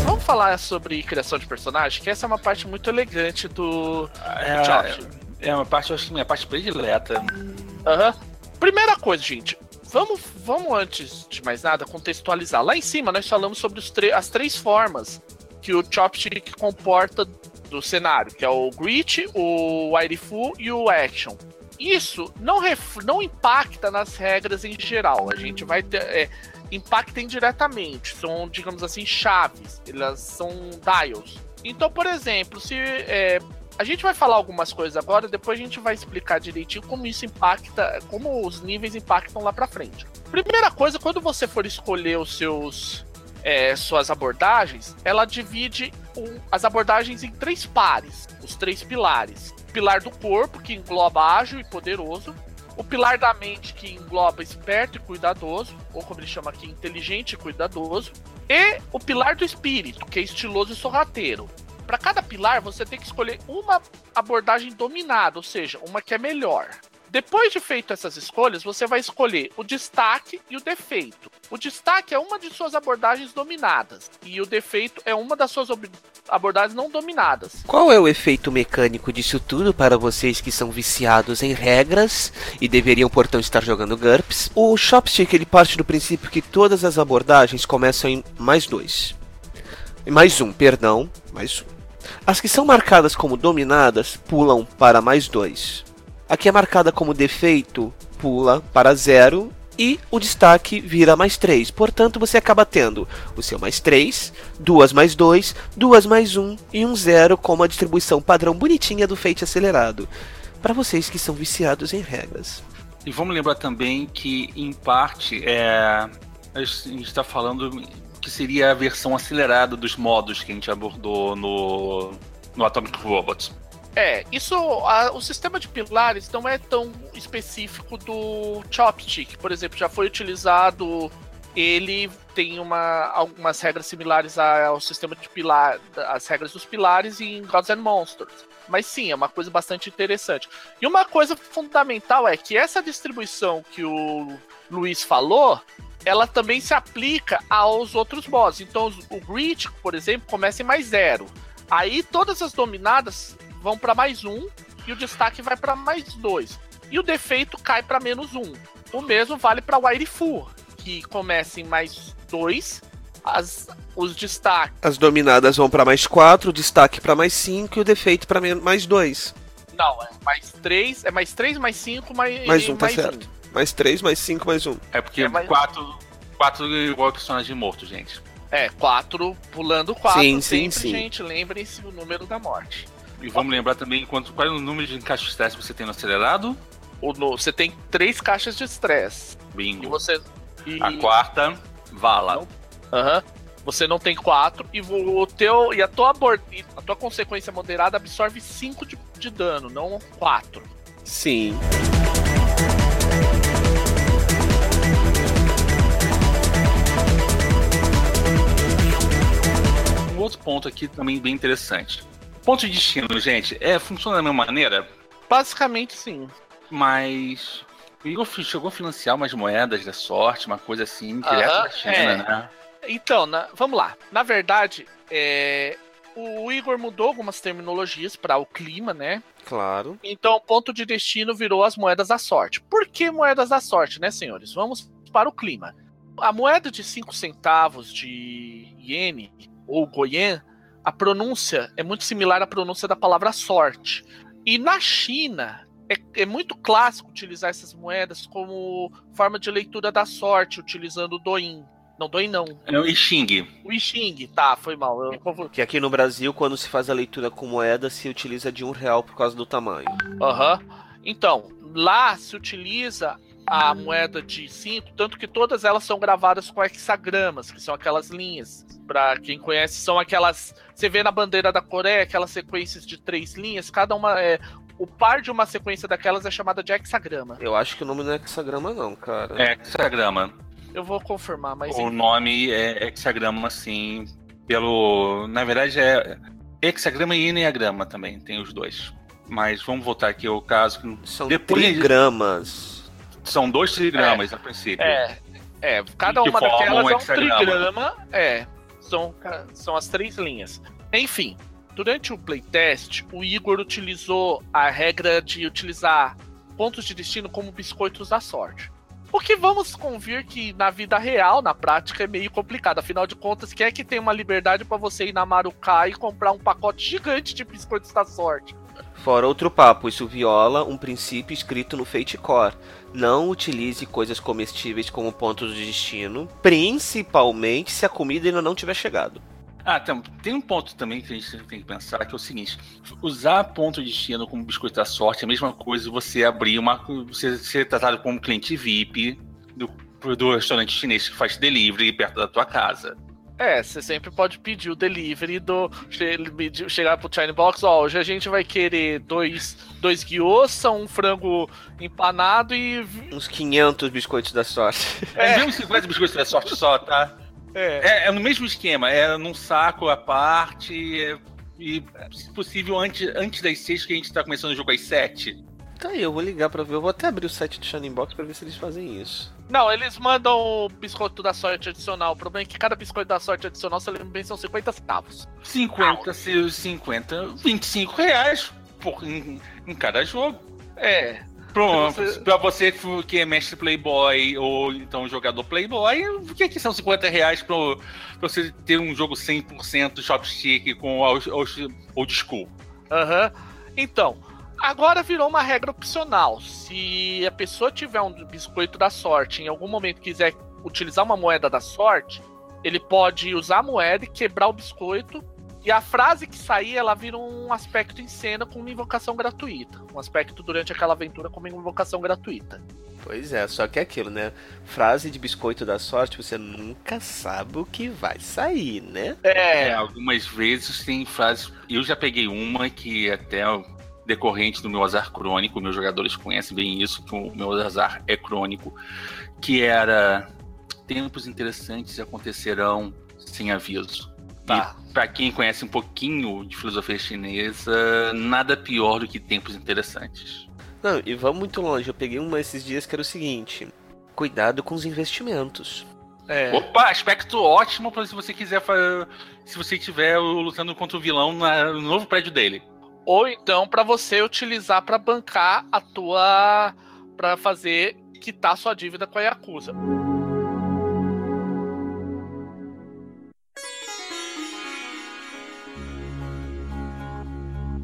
Vamos falar sobre criação de personagem, que essa é uma parte muito elegante do,
é, do é, é uma parte, eu acho que minha parte predileta.
Aham. Uhum. Primeira coisa, gente, vamos, vamos antes de mais nada contextualizar. Lá em cima nós falamos sobre as três formas que o Chopstick comporta do cenário, que é o Grit, o Waifu e o Action. Isso não, não impacta nas regras em geral. A gente vai ter. É, impacta indiretamente. São, digamos assim, chaves. Elas são dials. Então, por exemplo, se é, a gente vai falar algumas coisas agora, depois a gente vai explicar direitinho como isso impacta, como os níveis impactam lá pra frente. Primeira coisa, quando você for escolher os seus é, suas abordagens, ela divide um, as abordagens em três pares, os três pilares. O pilar do corpo, que engloba ágil e poderoso. O pilar da mente, que engloba esperto e cuidadoso, ou como ele chama aqui, inteligente e cuidadoso. E o pilar do espírito, que é estiloso e sorrateiro. Para cada pilar, você tem que escolher uma abordagem dominada, ou seja, uma que é melhor. Depois de feito essas escolhas, você vai escolher o destaque e o defeito. O destaque é uma de suas abordagens dominadas e o defeito é uma das suas abordagens não dominadas.
Qual é o efeito mecânico disso tudo para vocês que são viciados em regras e deveriam, portanto, estar jogando GURPS? O Chopstick ele parte do princípio que todas as abordagens começam em mais dois. Mais um, perdão, mais um. As que são marcadas como dominadas pulam para mais 2. A que é marcada como defeito pula para zero e o destaque vira mais 3. Portanto, você acaba tendo o seu mais 3, duas mais 2, duas mais 1 e um zero como a distribuição padrão bonitinha do Fate acelerado. Para vocês que são viciados em regras.
E vamos lembrar também que, em parte, é, a gente está falando que seria a versão acelerada dos modos que a gente abordou no, no Atomic Robots.
É, isso. A, o sistema de pilares não é tão específico do Chopstick. Por exemplo, já foi utilizado. Ele tem uma, algumas regras similares ao sistema de pilar, as regras dos pilares em Gods and Monsters. Mas sim, é uma coisa bastante interessante. E uma coisa fundamental é que essa distribuição que o Luiz falou ela também se aplica aos outros mods. Então, o Grit, por exemplo, começa em mais zero. Aí todas as dominadas vão para mais um e o destaque vai para mais dois. E o defeito cai para menos um. O mesmo vale para o Waifu, que começa em mais dois. As, os destaques.
As dominadas vão para mais quatro, o destaque para mais cinco e o defeito para mais dois.
Não, é mais três, é mais três, mais cinco, mais,
mais um, tá mais certo. Um. Mais 3, mais 5, mais 1.
É porque 4 quatro igual personagem morto, gente.
É, 4 pulando 4 sim, sempre, sim, sim. gente. Lembrem-se o número da morte.
E vamos lembrar também quanto, qual é o número de caixas de estresse você tem no acelerado?
O, no, você tem três caixas de estresse.
Bingo.
E você. E...
A quarta, vala.
Aham. Uhum. Você não tem quatro e o teu e a tua a tua consequência moderada absorve 5 de, de dano, não 4.
Sim.
Outro ponto aqui também bem interessante. Ponto de destino, gente, é, funciona da mesma maneira,
Basicamente, sim.
mas o Igor chegou a financiar umas moedas da sorte, uma coisa assim, direto
Aham,
da China,
é.
né?
Então, na- vamos lá. Na verdade, é, o Igor mudou algumas terminologias para o clima, né?
Claro.
Então, o ponto de destino virou as moedas da sorte. Por que moedas da sorte, né, senhores? Vamos para o clima. A moeda de 5 centavos de iene ou goyen, a pronúncia é muito similar à pronúncia da palavra sorte. E na China, é, é muito clássico utilizar essas moedas como forma de leitura da sorte, utilizando o Douyin. Não, Douyin não.
É o I Ching.
O I Ching, tá, foi mal. Eu.
Que aqui no Brasil, quando se faz a leitura com moeda, se utiliza de um real por causa do tamanho.
Aham. Então, lá se utiliza a moeda de 5, tanto que todas elas são gravadas com hexagramas, que são aquelas linhas. Pra quem conhece, são aquelas. Você vê na bandeira da Coreia aquelas sequências de três linhas, cada uma é. O par de uma sequência daquelas é chamada de hexagrama.
Eu acho que o nome não é hexagrama, não, cara.
É hexagrama.
Eu vou confirmar, mas.
O nome é hexagrama, assim, pelo. Na verdade é hexagrama e enneagrama também, tem os dois. Mas vamos voltar aqui ao caso. que
São
Depois-
trigramas.
São dois trigramas a princípio.
É, é, cada uma daquelas
um
é um trigrama, é, são, são as três linhas. Enfim, durante o playtest, o Igor utilizou a regra de utilizar pontos de destino como biscoitos da sorte. O que vamos convir que na vida real, na prática, é meio complicado. Afinal de contas, quem é que tem uma liberdade pra você ir na Maruká e comprar um pacote gigante de biscoitos da sorte?
Fora outro papo, isso viola um princípio escrito no Fate Core. Não utilize coisas comestíveis como pontos de destino, principalmente se a comida ainda não tiver chegado.
Ah, tem, tem um ponto também que a gente tem que pensar, que é o seguinte: usar ponto de destino como biscoito da sorte é a mesma coisa você abrir uma. Você ser tratado como cliente VIP do, do restaurante chinês que faz delivery perto da tua casa.
É, você sempre pode pedir o delivery do. Chegar pro China Box, ó, hoje a gente vai querer dois, dois guiosa, um frango empanado e.
Uns 500 biscoitos da sorte.
É, mesmo 50 biscoitos da sorte só, tá?
É,
É, é no mesmo esquema, é num saco à parte. é- e, se possível, antes, antes das seis, que a gente tá começando o jogo às sete.
Tá aí, eu vou ligar pra ver. Eu vou até abrir o site do Shining Box pra ver se eles fazem isso.
Não, eles mandam o biscoito da sorte adicional. O problema é que cada biscoito da sorte adicional, se eu lembro bem, são 50 centavos.
50, se 50, 25 reais por, em, em cada jogo.
É.
Pronto,
Você-
pra você que é mestre Playboy ou então jogador Playboy, o que, que são 50 reais pra, pra você ter um jogo 100% chopstick com old, school?
Aham. Então, agora virou uma regra opcional. Se a pessoa tiver um biscoito da sorte em algum momento quiser utilizar uma moeda da sorte, ele pode usar a moeda e quebrar o biscoito. E a frase que sair, ela vira um aspecto em cena com uma invocação gratuita. Um aspecto durante aquela aventura como uma invocação gratuita.
Pois é, só que é aquilo, né? Frase de biscoito da sorte, você nunca sabe o que vai sair, né?
É,
É,
algumas vezes tem frases. Eu já peguei uma que até decorrente do meu azar crônico, meus jogadores conhecem bem isso, que o meu azar é crônico, que era tempos interessantes acontecerão sem aviso.
Tá.
E pra quem conhece um pouquinho de filosofia chinesa, nada pior do que tempos interessantes.
Não, e vamos muito longe. Eu peguei uma esses dias que era o seguinte: cuidado com os investimentos.
é.
Opa, aspecto ótimo para se você quiser se você estiver lutando contra o vilão no novo prédio dele.
Ou então pra você utilizar pra bancar a tua. Pra fazer quitar sua dívida com a Yakuza.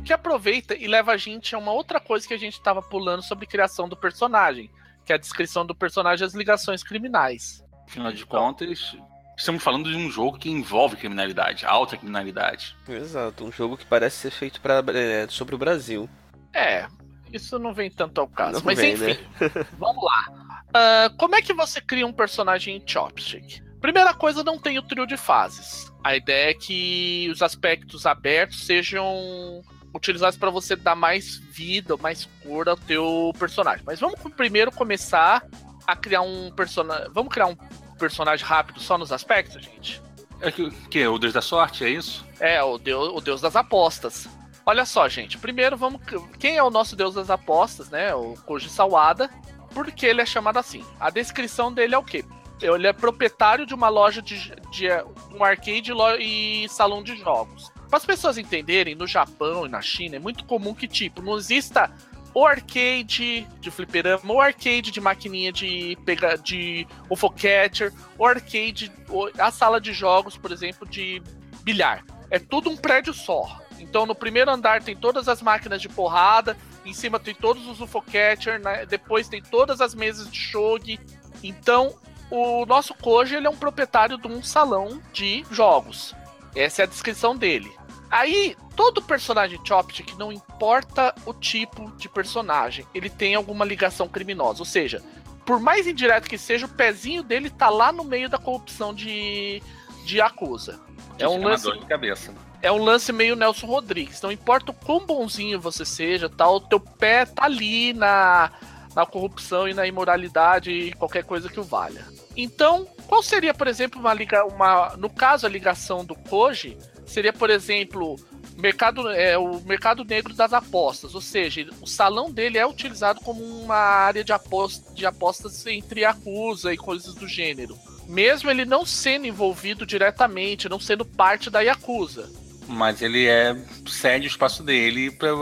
Que aproveita e leva a gente a uma outra coisa que a gente tava pulando sobre criação do personagem, que é a descrição do personagem e as ligações criminais.
Afinal de contas, estamos falando de um jogo que envolve criminalidade, alta criminalidade.
Exato, um jogo que parece ser feito pra, é, sobre o Brasil.
É, isso não vem tanto ao caso.
Não
mas
vem,
enfim,
né?
vamos lá. Ah, como é que você cria um personagem em Chopstick? Primeira coisa, não tem o trio de fases. A ideia é que os aspectos abertos sejam utilizados para você dar mais vida, mais cor ao teu personagem. Mas vamos primeiro começar a criar um personagem. Vamos criar um personagem rápido só nos aspectos, gente?
É que, que o Deus da Sorte, é isso?
É, o Deus, o Deus das apostas. Olha só, gente. Primeiro vamos. Quem é o nosso Deus das apostas, né? O Koji Sawada. Por que ele é chamado assim? A descrição dele é o quê? Ele é proprietário de uma loja de, de um arcade e salão de jogos. Para as pessoas entenderem, no Japão e na China é muito comum que tipo não exista o arcade de fliperama, o arcade de maquininha de pegar de UFO catcher, o arcade, a sala de jogos, por exemplo, de bilhar. É tudo um prédio só. Então no primeiro andar tem todas as máquinas de porrada, em cima tem todos os UFO catcher, né? depois tem todas as mesas de shogi. Então o nosso Koji ele é um proprietário de um salão de jogos. Essa é a descrição dele. Aí, todo personagem Chopstick, não importa o tipo de personagem, ele tem alguma ligação criminosa. Ou seja, por mais indireto que seja, o pezinho dele tá lá no meio da corrupção de, de Acusa.
É um lance de cabeça.
É um lance meio Nelson Rodrigues. Não importa o quão bonzinho você seja, tal, o teu pé tá ali na, na corrupção e na imoralidade e qualquer coisa que o valha. Então, qual seria, por exemplo, uma liga, uma, no caso a ligação do Koji seria, por exemplo, mercado, é, o mercado negro das apostas, ou seja, o salão dele é utilizado como uma área de, aposta, de apostas entre Yakuza e coisas do gênero. Mesmo ele não sendo envolvido diretamente, não sendo parte da Yakuza.
Mas ele é cede o espaço dele para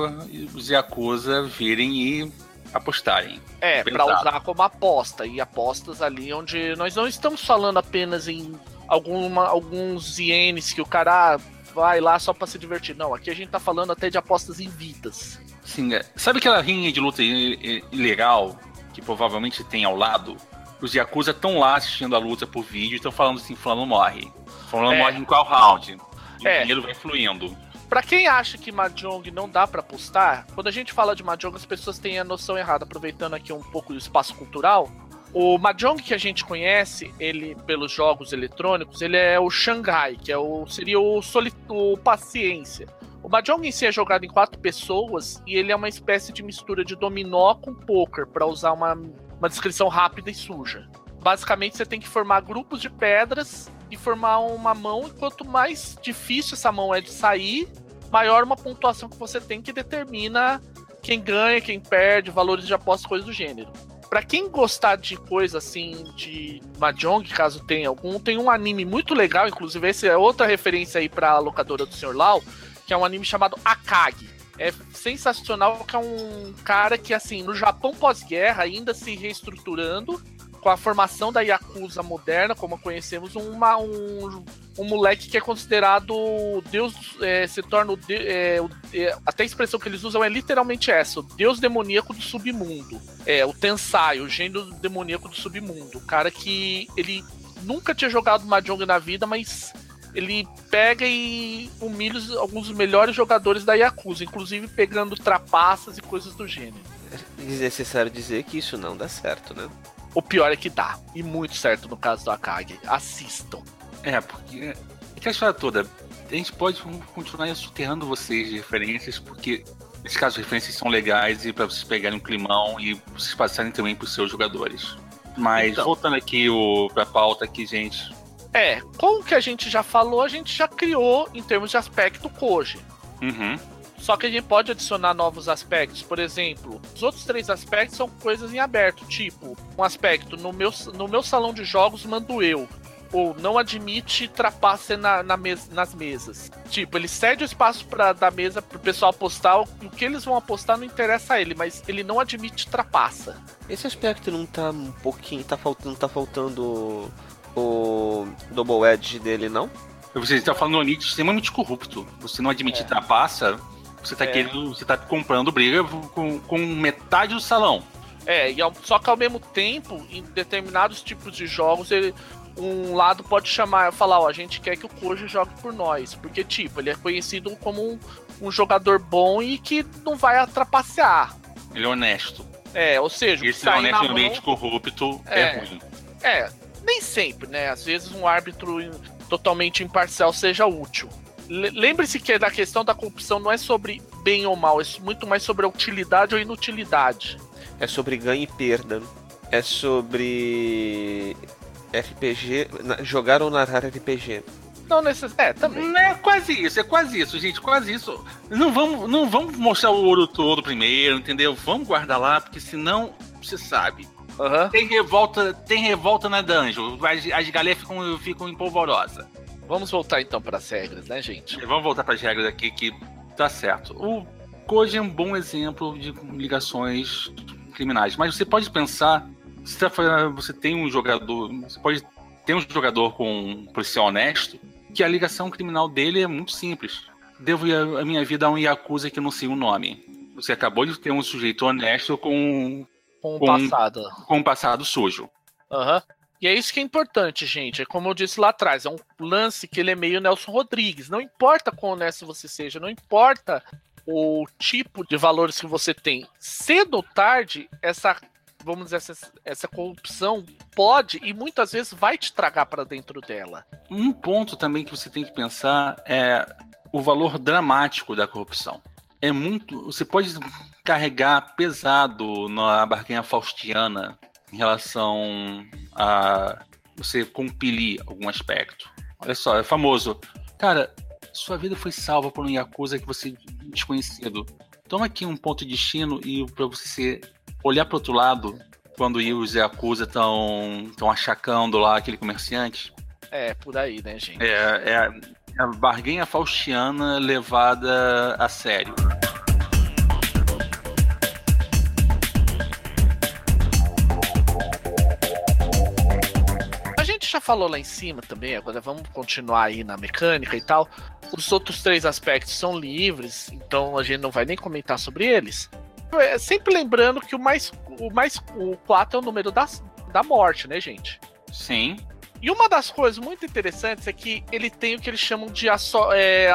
os Yakuza virem e apostarem.
É, para usar como aposta. E apostas ali onde nós não estamos falando apenas em alguma, alguns ienes que o cara vai lá só para se divertir. Não, aqui a gente tá falando até de apostas em vidas.
Sim, é. sabe aquela rinha de luta ilegal que provavelmente tem ao lado? Os Yakuza estão lá assistindo a luta por vídeo e estão falando assim, fulano morre. Fulano é. morre em qual round? E é. o dinheiro vai fluindo.
Pra quem acha que Mahjong não dá para apostar, quando a gente fala de Mahjong, as pessoas têm a noção errada, aproveitando aqui um pouco do espaço cultural. O Mahjong que a gente conhece, ele pelos jogos eletrônicos, ele é o Shanghai, que é o seria o, soli, o paciência. O Mahjong em si é jogado em quatro pessoas e ele é uma espécie de mistura de dominó com poker, para usar uma, uma descrição rápida e suja. Basicamente, você tem que formar grupos de pedras e formar uma mão, e quanto mais difícil essa mão é de sair, maior uma pontuação que você tem que determina quem ganha, quem perde, valores de aposta, coisas do gênero. Para quem gostar de coisa assim, de Mahjong, caso tenha algum, tem um anime muito legal, inclusive esse é outra referência aí pra locadora do Sr. Lau, que é um anime chamado Akagi. É sensacional, que é um cara que, assim, no Japão pós-guerra, ainda se reestruturando, com a formação da Yakuza moderna, como conhecemos, uma, um, um moleque que é considerado Deus, é, se torna o, é, o é, até a expressão que eles usam é literalmente essa, o Deus demoníaco do submundo. É, o Tensai, o gênio demoníaco do submundo. O cara que ele nunca tinha jogado Mahjong na vida, mas ele pega e humilha alguns dos melhores jogadores da Yakuza, inclusive pegando trapaças e coisas do gênero.
É necessário dizer que isso não dá certo, né?
O pior é que dá. E muito certo no caso do Akagi. Assistam.
É, porque. É que a história toda. A gente pode continuar soterrando vocês de referências, porque esses casos de referências são legais e para vocês pegarem um climão e vocês passarem também para os seus jogadores. Mas então, voltando aqui o, pra pauta aqui, gente.
É, como que a gente já falou, a gente já criou em termos de aspecto Koji.
Uhum.
Só que a gente pode adicionar novos aspectos. Por exemplo, os outros três aspectos são coisas em aberto, tipo, um aspecto no meu, no meu salão de jogos mando eu. Ou não admite trapaça na, na mes nas mesas. Tipo, ele cede o espaço pra, da mesa pro pessoal apostar. O, o que eles vão apostar não interessa a ele, mas ele não admite trapaça.
Esse aspecto não tá um pouquinho. Tá faltando, tá faltando o Double Edge dele, não?
Você está falando um Onix extremamente corrupto. Você não admite é. trapaça, você tá é. querendo. Você tá comprando briga com, com metade do salão.
É, e ao, só que ao mesmo tempo, em determinados tipos de jogos, ele, um lado pode chamar, falar, ó, a gente quer que o Koji jogue por nós. Porque, tipo, ele é conhecido como um, um jogador bom e que não vai atrapalhar.
Ele é honesto.
É, ou seja,
esse é honestamente mão, corrupto é, é ruim.
É, nem sempre, né? Às vezes um árbitro totalmente imparcial seja útil. Lembre-se que a questão da corrupção não é sobre bem ou mal, é muito mais sobre a utilidade ou inutilidade.
É sobre ganho e perda. É sobre RPG, jogar ou narrar RPG.
Não necess... É, também.
É quase isso, é quase isso, gente, quase isso. Não vamos, não vamos mostrar o ouro todo primeiro, entendeu? Vamos guardar lá, porque senão, você sabe.
Uhum.
Tem revolta, tem revolta na dungeon. As, as galera ficam, ficam empolvorosa.
Vamos voltar então para as regras, né, gente?
Vamos voltar para as regras aqui que tá certo. O Koji é um bom exemplo de ligações criminais, mas você pode pensar, se você tem um jogador, você pode ter um jogador com um policial honesto, que a ligação criminal dele é muito simples. Devo a minha vida a um Yakuza que não sei o nome. Você acabou de ter um sujeito honesto com.
Com um passado.
Com um passado sujo.
Aham. Uhum. E é isso que é importante, gente. É como eu disse lá atrás, é um lance que ele é meio Nelson Rodrigues. Não importa quão honesto você seja, não importa o tipo de valores que você tem. Cedo ou tarde, essa vamos dizer, essa, essa corrupção pode e muitas vezes vai te tragar para dentro dela.
Um ponto também que você tem que pensar é o valor dramático da corrupção. É muito. Você pode carregar pesado na barquinha faustiana em relação a você compilir algum aspecto. Olha só, é famoso. Cara, sua vida foi salva por um Yakuza que você desconhecido. Toma aqui um ponto de destino e para você olhar para outro lado quando os Yakuza estão tão achacando lá aquele comerciante.
É, por aí, né, gente?
É, é a barganha faustiana levada a sério.
A gente já falou lá em cima também, agora vamos continuar aí na mecânica e tal. Os outros três aspectos são livres, então a gente não vai nem comentar sobre eles. É, sempre lembrando que o mais o mais o 4 é o número da, da morte, né, gente?
Sim.
E uma das coisas muito interessantes é que ele tem o que eles chamam de a, é,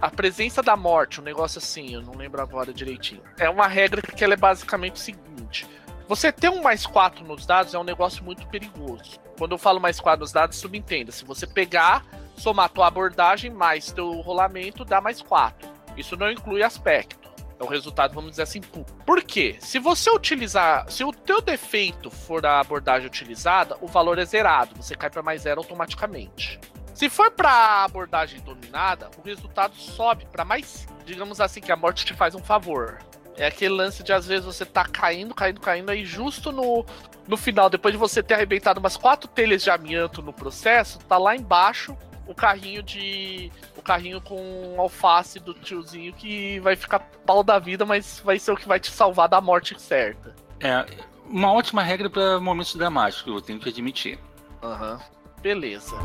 a, presença da morte, um negócio assim, eu não lembro agora direitinho. É uma regra que ela é basicamente o seguinte: você ter um mais 4 nos dados é um negócio muito perigoso. Quando eu falo mais 4 nos dados, subentenda. Se você pegar, somar tua abordagem mais teu rolamento, dá mais 4. Isso não inclui aspecto. É o resultado, vamos dizer assim, puro. Por quê? Se você utilizar, se o teu defeito for a abordagem utilizada, o valor é zerado, você cai para mais zero automaticamente. Se for para abordagem dominada, o resultado sobe para mais, digamos assim, que a morte te faz um favor. É aquele lance de às vezes você tá caindo, caindo, caindo, aí justo no, no final, depois de você ter arrebentado umas quatro telhas de amianto no processo, tá lá embaixo o carrinho de. O carrinho com alface do tiozinho que vai ficar pau da vida, mas vai ser o que vai te salvar da morte certa.
É, uma ótima regra para momentos dramáticos, eu tenho que admitir.
Aham. Uhum. Beleza.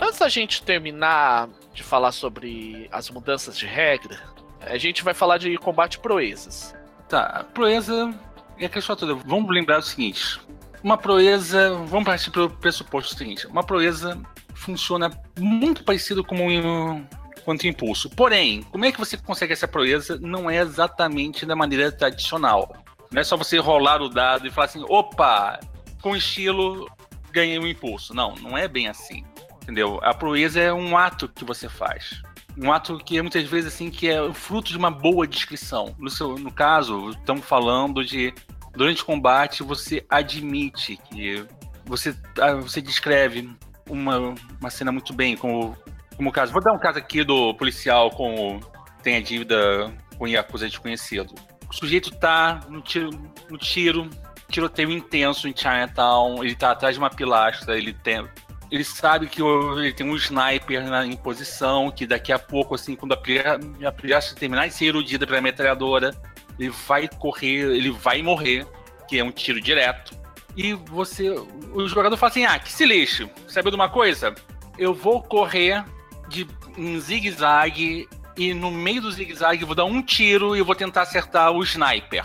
Antes da gente terminar de falar sobre as mudanças de regra, a gente vai falar de combate proezas.
Tá, a proeza é aquela história toda. Vamos lembrar o seguinte: uma proeza, vamos partir para o pressuposto seguinte: uma proeza funciona muito parecido como um quanto impulso. Porém, como é que você consegue essa proeza? Não é exatamente da maneira tradicional. Não é só você rolar o dado e falar assim, opa, com estilo ganhei um impulso. Não, não é bem assim. Entendeu? A proeza é um ato que você faz um ato que é muitas vezes assim que é fruto de uma boa descrição. No, seu, no caso, estamos falando de durante o combate você admite que você, ah, você descreve uma, uma cena muito bem, como, como o caso. Vou dar um caso aqui do policial com tem a dívida com Yakuza desconhecido. O sujeito tá no tiro, no tiro tiroteio intenso em Chinatown, ele tá atrás de uma pilastra, ele tem, ele sabe que ele tem um sniper na, em posição, que daqui a pouco, assim, quando a pilastra terminar de ser erudida pela metralhadora, ele vai correr, ele vai morrer, que é um tiro direto. E você, o jogador fala assim: ah, que se lixe, sabe de uma coisa? Eu vou correr de um zigue-zague e no meio do zigue-zague vou dar um tiro e vou tentar acertar o sniper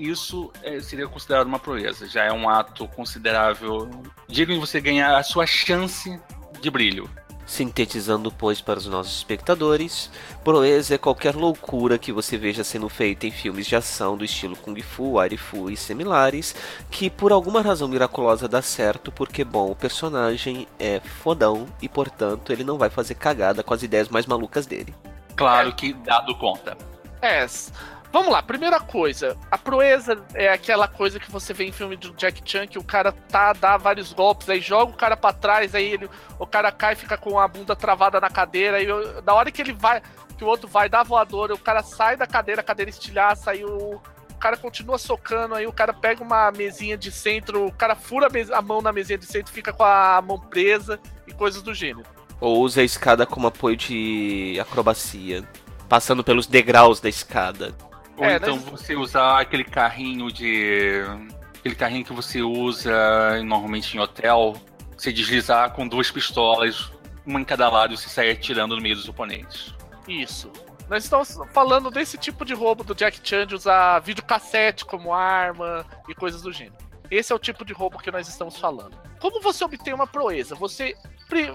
isso é, seria considerado uma proeza. Já é um ato considerável. Digo em você ganhar a sua chance de brilho.
Sintetizando, pois, para os nossos espectadores, proeza é qualquer loucura que você veja sendo feita em filmes de ação do estilo Kung Fu, Air Fu e similares, que por alguma razão miraculosa dá certo, porque, bom, o personagem é fodão e, portanto, ele não vai fazer cagada com as ideias mais malucas dele.
Claro que dado conta.
É, Vamos lá, primeira coisa. A proeza é aquela coisa que você vê em filme do Jack Chan, que o cara tá, dá vários golpes, aí joga o cara para trás, aí ele, o cara cai fica com a bunda travada na cadeira, aí na hora que ele vai, que o outro vai dar voadora, o cara sai da cadeira, a cadeira estilhaça, aí o, o cara continua socando, aí o cara pega uma mesinha de centro, o cara fura a, a mão na mesinha de centro, fica com a mão presa e coisas do gênero.
Ou usa a escada como apoio de acrobacia, passando pelos degraus da escada.
Ou é, então você usar aquele carrinho de. aquele carrinho que você usa normalmente em hotel, você deslizar com duas pistolas, uma em cada lado e você sair atirando no meio dos oponentes.
Isso. Nós estamos falando desse tipo de roubo do Jack Chan de usar videocassete como arma e coisas do gênero. Esse é o tipo de roubo que nós estamos falando. Como você obtém uma proeza? Você,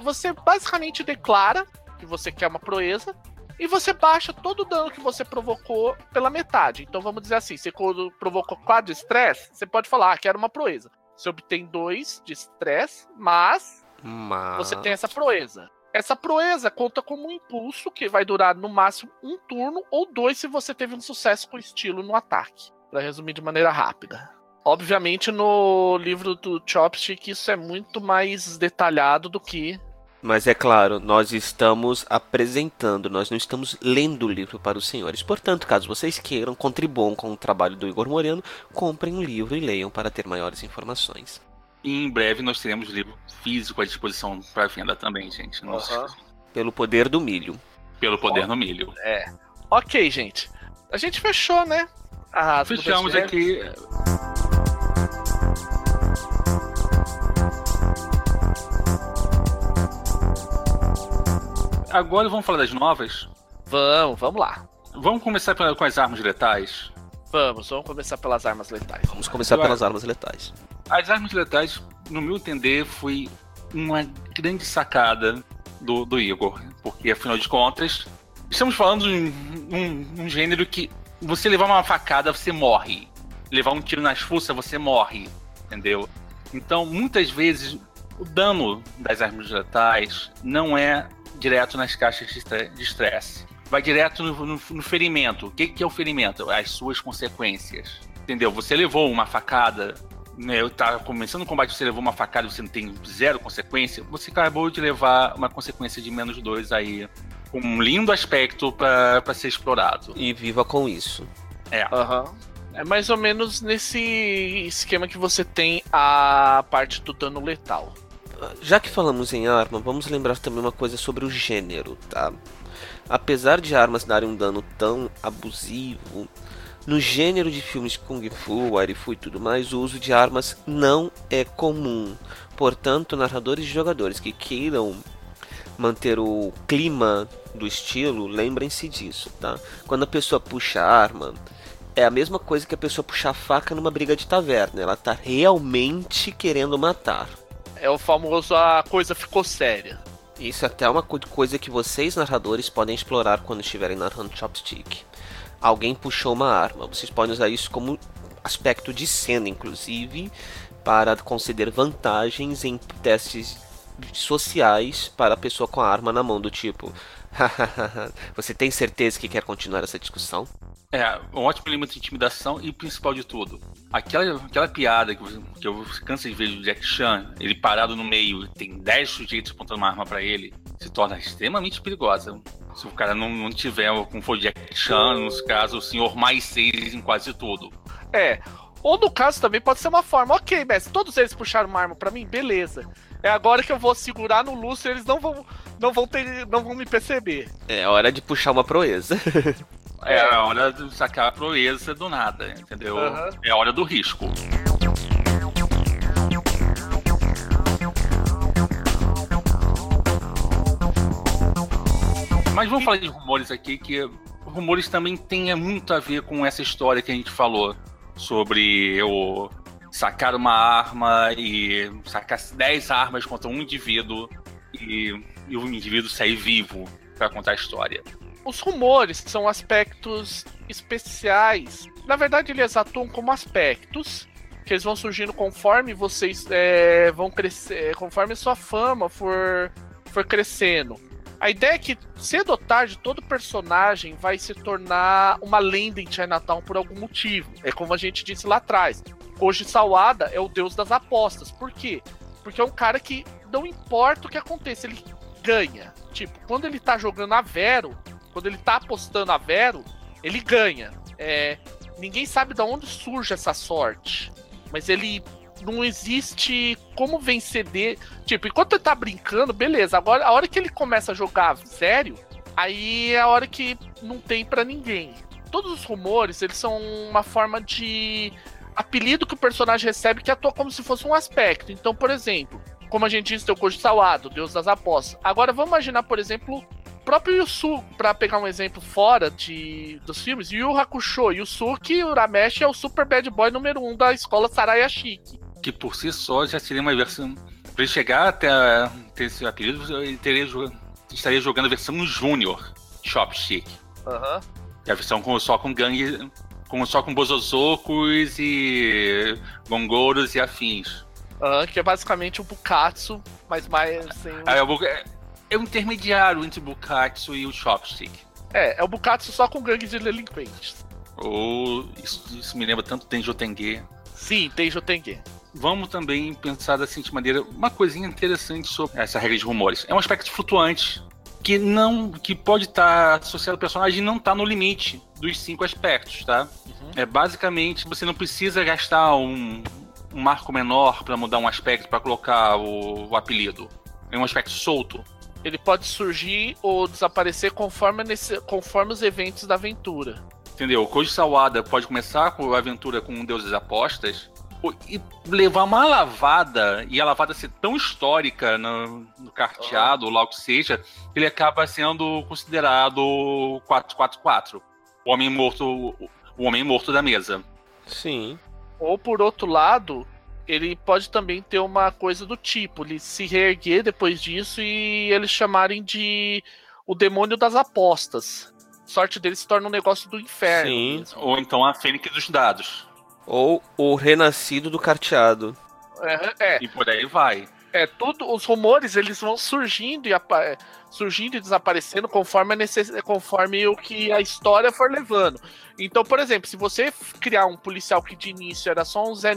você basicamente declara que você quer uma proeza e você baixa todo o dano que você provocou pela metade. Então vamos dizer assim, você provocou 4 de estresse, você pode falar, ah, quero uma proeza. Você obtém 2 de estresse, mas, mas você tem essa proeza. Essa proeza conta como um impulso que vai durar no máximo um turno ou dois se você teve um sucesso com estilo no ataque. Para resumir de maneira rápida. Obviamente, no livro do Chopstick, isso é muito mais detalhado do que
mas é claro, nós estamos apresentando, nós não estamos lendo o livro para os senhores. Portanto, caso vocês queiram, contribuam com o trabalho do Igor Moreno, comprem um livro e leiam para ter maiores informações.
E em breve nós teremos livro físico à disposição para venda também, gente. Uhum.
Pelo poder do milho.
Pelo poder oh, do milho.
É. Ok, gente. A gente fechou, né?
Fechamos aqui. Agora vamos falar das novas?
Vamos, vamos lá.
Vamos começar com as armas letais?
Vamos, vamos começar pelas armas letais.
Vamos começar pelas armas letais.
As armas letais, no meu entender, foi uma grande sacada do, do Igor. Porque, afinal de contas, estamos falando de um, um, um gênero que você levar uma facada, você morre. Levar um tiro nas fuças, você morre. Entendeu? Então, muitas vezes, o dano das armas letais não é direto nas caixas de estresse. Vai direto no, no, no ferimento. O que, que é o ferimento? As suas consequências. Entendeu? Você levou uma facada, né, eu tava começando o combate, você levou uma facada e você não tem zero consequência, você acabou de levar uma consequência de menos dois aí. Um lindo aspecto para ser explorado.
E viva com isso.
É. Uhum. É mais ou menos nesse esquema que você tem a parte do dano letal
já que falamos em arma, vamos lembrar também uma coisa sobre o gênero, tá? Apesar de armas darem um dano tão abusivo, no gênero de filmes Kung Fu, Air Fu e tudo mais, o uso de armas não é comum. Portanto, narradores e jogadores que queiram manter o clima do estilo, lembrem-se disso, tá? Quando a pessoa puxa a arma, é a mesma coisa que a pessoa puxar a faca numa briga de taverna. Ela tá realmente querendo matar.
É o famoso a coisa ficou séria.
Isso é até uma coisa que vocês narradores podem explorar quando estiverem narrando Chopstick. Alguém puxou uma arma. Vocês podem usar isso como aspecto de cena, inclusive, para conceder vantagens em testes sociais para a pessoa com a arma na mão, do tipo: Você tem certeza que quer continuar essa discussão?
É, um ótimo elemento de intimidação e principal de tudo. Aquela, aquela piada que, que eu canso de ver do Jack Chan, ele parado no meio, tem 10 sujeitos apontando uma arma para ele, se torna extremamente perigosa. Se o cara não, não tiver, como foi o Jack Chan, nos casos, o senhor mais seis em quase tudo.
É, ou no caso também pode ser uma forma, ok, mestre, todos eles puxaram uma arma para mim, beleza. É agora que eu vou segurar no Lúcio, eles não vão, não vão ter, não vão me perceber.
É hora de puxar uma proeza.
É, é a hora de sacar a proeza do nada, entendeu? Uhum. É a hora do risco. Mas vamos falar de rumores aqui, que rumores também tem muito a ver com essa história que a gente falou sobre o sacar uma arma e sacar 10 armas contra um indivíduo e e o indivíduo sair vivo para contar a história.
Os rumores são aspectos especiais. Na verdade, eles atuam como aspectos que eles vão surgindo conforme vocês é, vão crescer, conforme a sua fama for, for crescendo. A ideia é que, cedo ou tarde, todo personagem vai se tornar uma lenda em Chinatown por algum motivo. É como a gente disse lá atrás. Hoje Sawada é o deus das apostas. Por quê? Porque é um cara que não importa o que aconteça, ele ganha. Tipo, quando ele tá jogando a Vero, quando ele tá apostando a Vero, ele ganha. É, ninguém sabe de onde surge essa sorte. Mas ele não existe como vencer de. Tipo, enquanto ele tá brincando, beleza. Agora, a hora que ele começa a jogar sério, aí é a hora que não tem para ninguém. Todos os rumores, eles são uma forma de apelido que o personagem recebe que atua como se fosse um aspecto. Então, por exemplo, como a gente disse, tem o Koji Sawado, Deus das Apostas. Agora, vamos imaginar, por exemplo, o próprio Yusu, para pegar um exemplo fora de, dos filmes, Yu Hakusho, Yusuke Urameshi é o super bad boy número um da escola Sarayashiki
que por si só já seria uma versão. Para ele chegar até ter esse apelido, ele teria, estaria jogando a versão Júnior Chopstick.
Aham. Uhum.
É a versão com, só com gangue. Com, só com bozozocos e gongoros e afins.
Uhum, que é basicamente o Bukatsu, mas mais.
Ah, é, o, é, é um intermediário entre o Bukatsu e o Chopstick.
É, é o Bukatsu só com gangue de delinquentes.
Ou. Isso, isso me lembra tanto Tenjo Tengue.
Sim, Tenjo Tengue
vamos também pensar da seguinte maneira, uma coisinha interessante sobre essa regra de rumores. É um aspecto flutuante que não que pode estar associado ao personagem e não está no limite dos cinco aspectos, tá? Uhum. É basicamente você não precisa gastar um, um marco menor para mudar um aspecto para colocar o, o, apelido. É um aspecto solto.
Ele pode surgir ou desaparecer conforme, nesse, conforme os eventos da aventura.
Entendeu? O Koji Sawada pode começar com a aventura com deuses apostas e levar uma lavada, e a lavada ser tão histórica no, no carteado, ou lá o que seja, ele acaba sendo considerado 444. O homem morto. O homem morto da mesa.
Sim.
Ou por outro lado, ele pode também ter uma coisa do tipo, ele se reerguer depois disso e eles chamarem de o demônio das apostas. Sorte dele se torna um negócio do inferno.
Sim. Mesmo. Ou então a fênix dos dados.
Ou o renascido do carteado.
É, é.
E por aí vai.
É, tudo, os rumores eles vão surgindo e surgindo e desaparecendo conforme, necess... conforme o que a história for levando. Então, por exemplo, se você criar um policial que de início era só um Zé,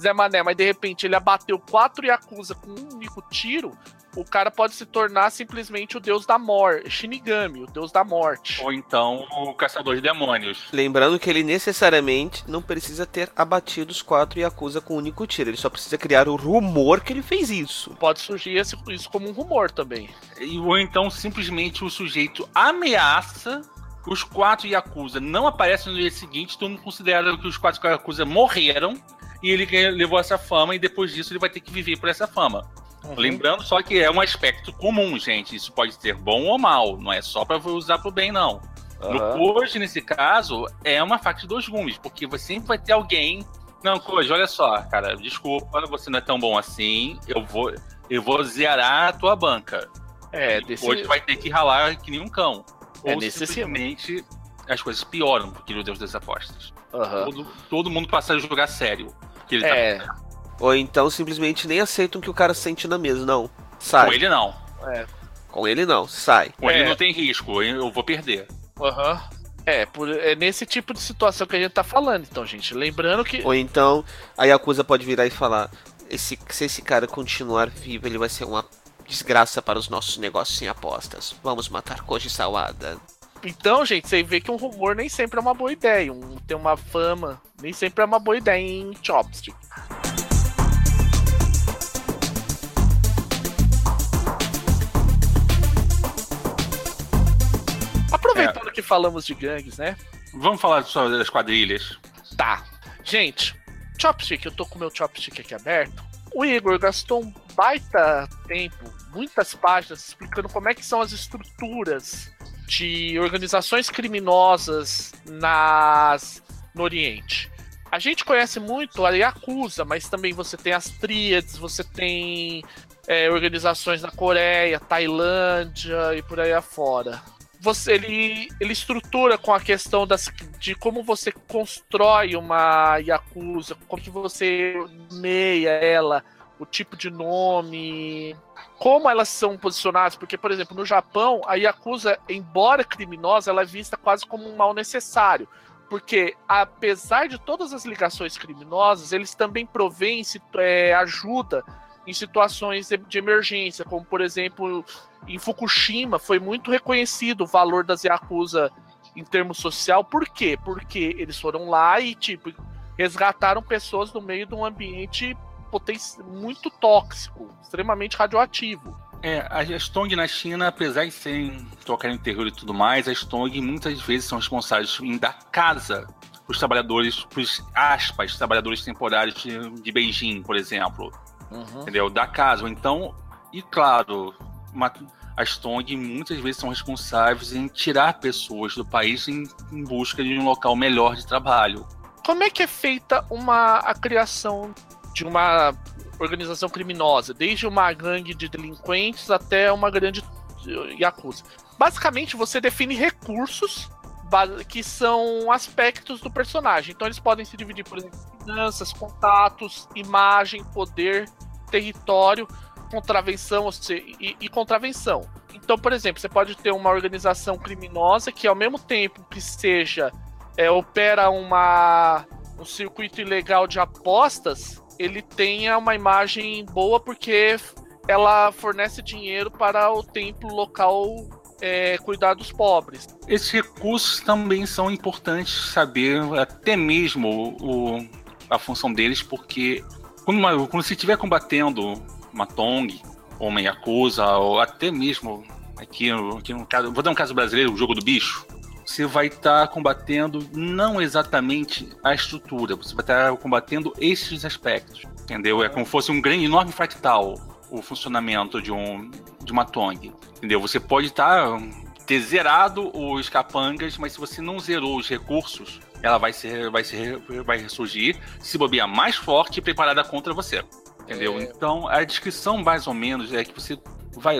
Zé Mané, mas de repente ele abateu quatro Yakuza com um único tiro, o cara pode se tornar simplesmente o deus da morte, Shinigami, o deus da morte.
Ou então o caçador de demônios.
Lembrando que ele necessariamente não precisa ter abatido os quatro Yakuza com um único tiro, ele só precisa criar o rumor que ele fez isso.
Pode surgir isso como um rumor também.
E, então simplesmente o sujeito ameaça os quatro Yakuza não aparecem no dia seguinte, todo mundo considera que os quatro Yakuza morreram e ele levou essa fama e depois disso ele vai ter que viver por essa fama. Uhum. Lembrando só que é um aspecto comum, gente. Isso pode ser bom ou mal, não é só para usar pro bem, não. Uhum. No Koji, nesse caso, é uma faca de dois gumes, porque você sempre vai ter alguém. Não, Koji, olha só, cara, desculpa, você não é tão bom assim, eu vou, eu vou zerar a tua banca. É, desse... Hoje vai ter que ralar que nem um cão. É Ou simplesmente as coisas pioram porque o Deus das apostas.
Uhum.
Todo, todo mundo passa a jogar sério.
ele tá é. Tá
ou então simplesmente nem aceitam que o cara sente na mesa, não. Sai.
Com ele não.
É.
Com ele não, sai.
Com é. ele não tem risco, eu vou perder.
Aham. Uhum. É, por, é nesse tipo de situação que a gente tá falando, então, gente. Lembrando que.
Ou então a Yakuza pode virar e falar: esse, se esse cara continuar vivo, ele vai ser uma desgraça para os nossos negócios em apostas. Vamos matar Koji Sawada.
Então, gente, você vê que um rumor nem sempre é uma boa ideia. Um, ter uma fama nem sempre é uma boa ideia em Chopstick. Aproveitando é. que falamos de gangues, né?
Vamos falar só das quadrilhas.
Tá. Gente, Chopstick, eu tô com o meu Chopstick aqui aberto. O Igor gastou um baita tempo, muitas páginas, explicando como é que são as estruturas de organizações criminosas nas, no Oriente. A gente conhece muito a Yakuza, mas também você tem as tríades, você tem é, organizações na Coreia, Tailândia e por aí afora. Você, ele, ele estrutura com a questão das, de como você constrói uma Yakuza, como que você meia ela, o tipo de nome, como elas são posicionadas, porque, por exemplo, no Japão, a Yakuza, embora criminosa, ela é vista quase como um mal necessário. Porque, apesar de todas as ligações criminosas, eles também provêm é, ajuda em situações de emergência, como, por exemplo, em Fukushima, foi muito reconhecido o valor das Yakuza em termos social. Por quê? Porque eles foram lá e, tipo, resgataram pessoas no meio de um ambiente muito tóxico, extremamente radioativo.
É, as Stong na China, apesar de serem tocar em terror e tudo mais, as Stong muitas vezes são responsáveis em dar casa para os trabalhadores, para os aspas, trabalhadores temporários de, de Beijing, por exemplo. Uhum. Entendeu? Da casa. Então, e claro, uma, as Stong muitas vezes são responsáveis em tirar pessoas do país em, em busca de um local melhor de trabalho.
Como é que é feita uma, a criação de uma organização criminosa, desde uma gangue de delinquentes até uma grande yakuza. Basicamente, você define recursos que são aspectos do personagem. Então, eles podem se dividir por exemplo, finanças, contatos, imagem, poder, território, contravenção e, e contravenção. Então, por exemplo, você pode ter uma organização criminosa que, ao mesmo tempo que seja é, opera uma, um circuito ilegal de apostas, ele tenha uma imagem boa porque ela fornece dinheiro para o templo local é, cuidar dos pobres.
Esses recursos também são importantes saber, até mesmo o, a função deles, porque quando, uma, quando você estiver combatendo uma Tong, ou uma Yakuza, ou até mesmo aqui, aqui no caso, vou dar um caso brasileiro, o jogo do bicho, você vai estar tá combatendo não exatamente a estrutura, você vai estar tá combatendo esses aspectos, entendeu? É como se fosse um grande, enorme fractal o funcionamento de, um, de uma Tong, entendeu? Você pode estar tá, ter zerado os capangas, mas se você não zerou os recursos, ela vai ser, vai ser, vai ressurgir, se bobear mais forte e preparada contra você, entendeu? É... Então a descrição mais ou menos é que você vai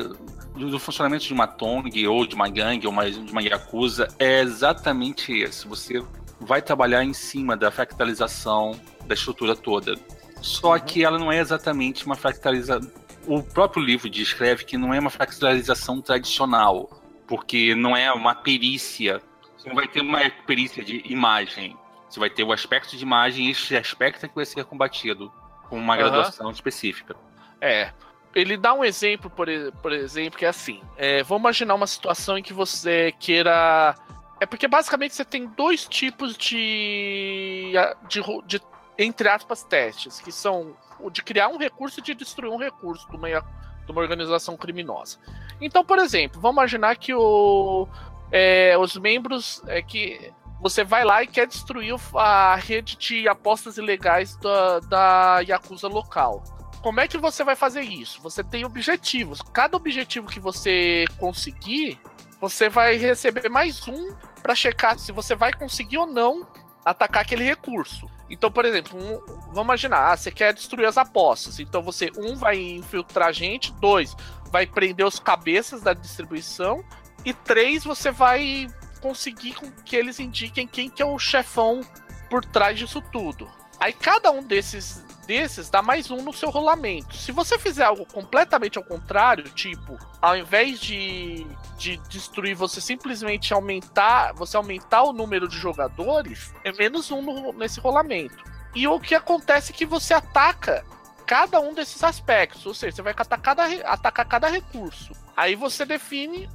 do, do, funcionamento de uma Tong ou de uma gangue ou uma, de uma Yakuza é exatamente esse. Você vai trabalhar em cima da fractalização da estrutura toda. Só uhum. que ela não é exatamente uma fractalização. O próprio livro descreve que não é uma fractalização tradicional, porque não é uma perícia. Você não vai ter uma perícia de imagem. Você vai ter o aspecto de imagem e esse aspecto é que vai ser combatido com uma uhum. graduação específica.
É ele dá um exemplo, por, por exemplo, que é assim: é, vamos imaginar uma situação em que você queira. É porque basicamente você tem dois tipos de, de, de entre aspas, testes, que são o de criar um recurso e de destruir um recurso de uma, de uma organização criminosa. Então, por exemplo, vamos imaginar que o, é, os membros é que você vai lá e quer destruir a rede de apostas ilegais da, da Yakuza local como é que você vai fazer isso? Você tem objetivos. Cada objetivo que você conseguir, você vai receber mais um para checar se você vai conseguir ou não atacar aquele recurso. Então, por exemplo, um, vamos imaginar, ah, você quer destruir as apostas. Então você, um, vai infiltrar gente, dois, vai prender os cabeças da distribuição, e três, você vai conseguir que eles indiquem quem que é o chefão por trás disso tudo. Aí cada um desses desses dá mais um no seu rolamento. Se você fizer algo completamente ao contrário, tipo, ao invés de, de destruir, você simplesmente aumentar, você aumentar o número de jogadores, é menos um no, nesse rolamento. E o que acontece é que você ataca cada um desses aspectos, ou seja, você vai atacar cada, atacar cada recurso. Aí você define.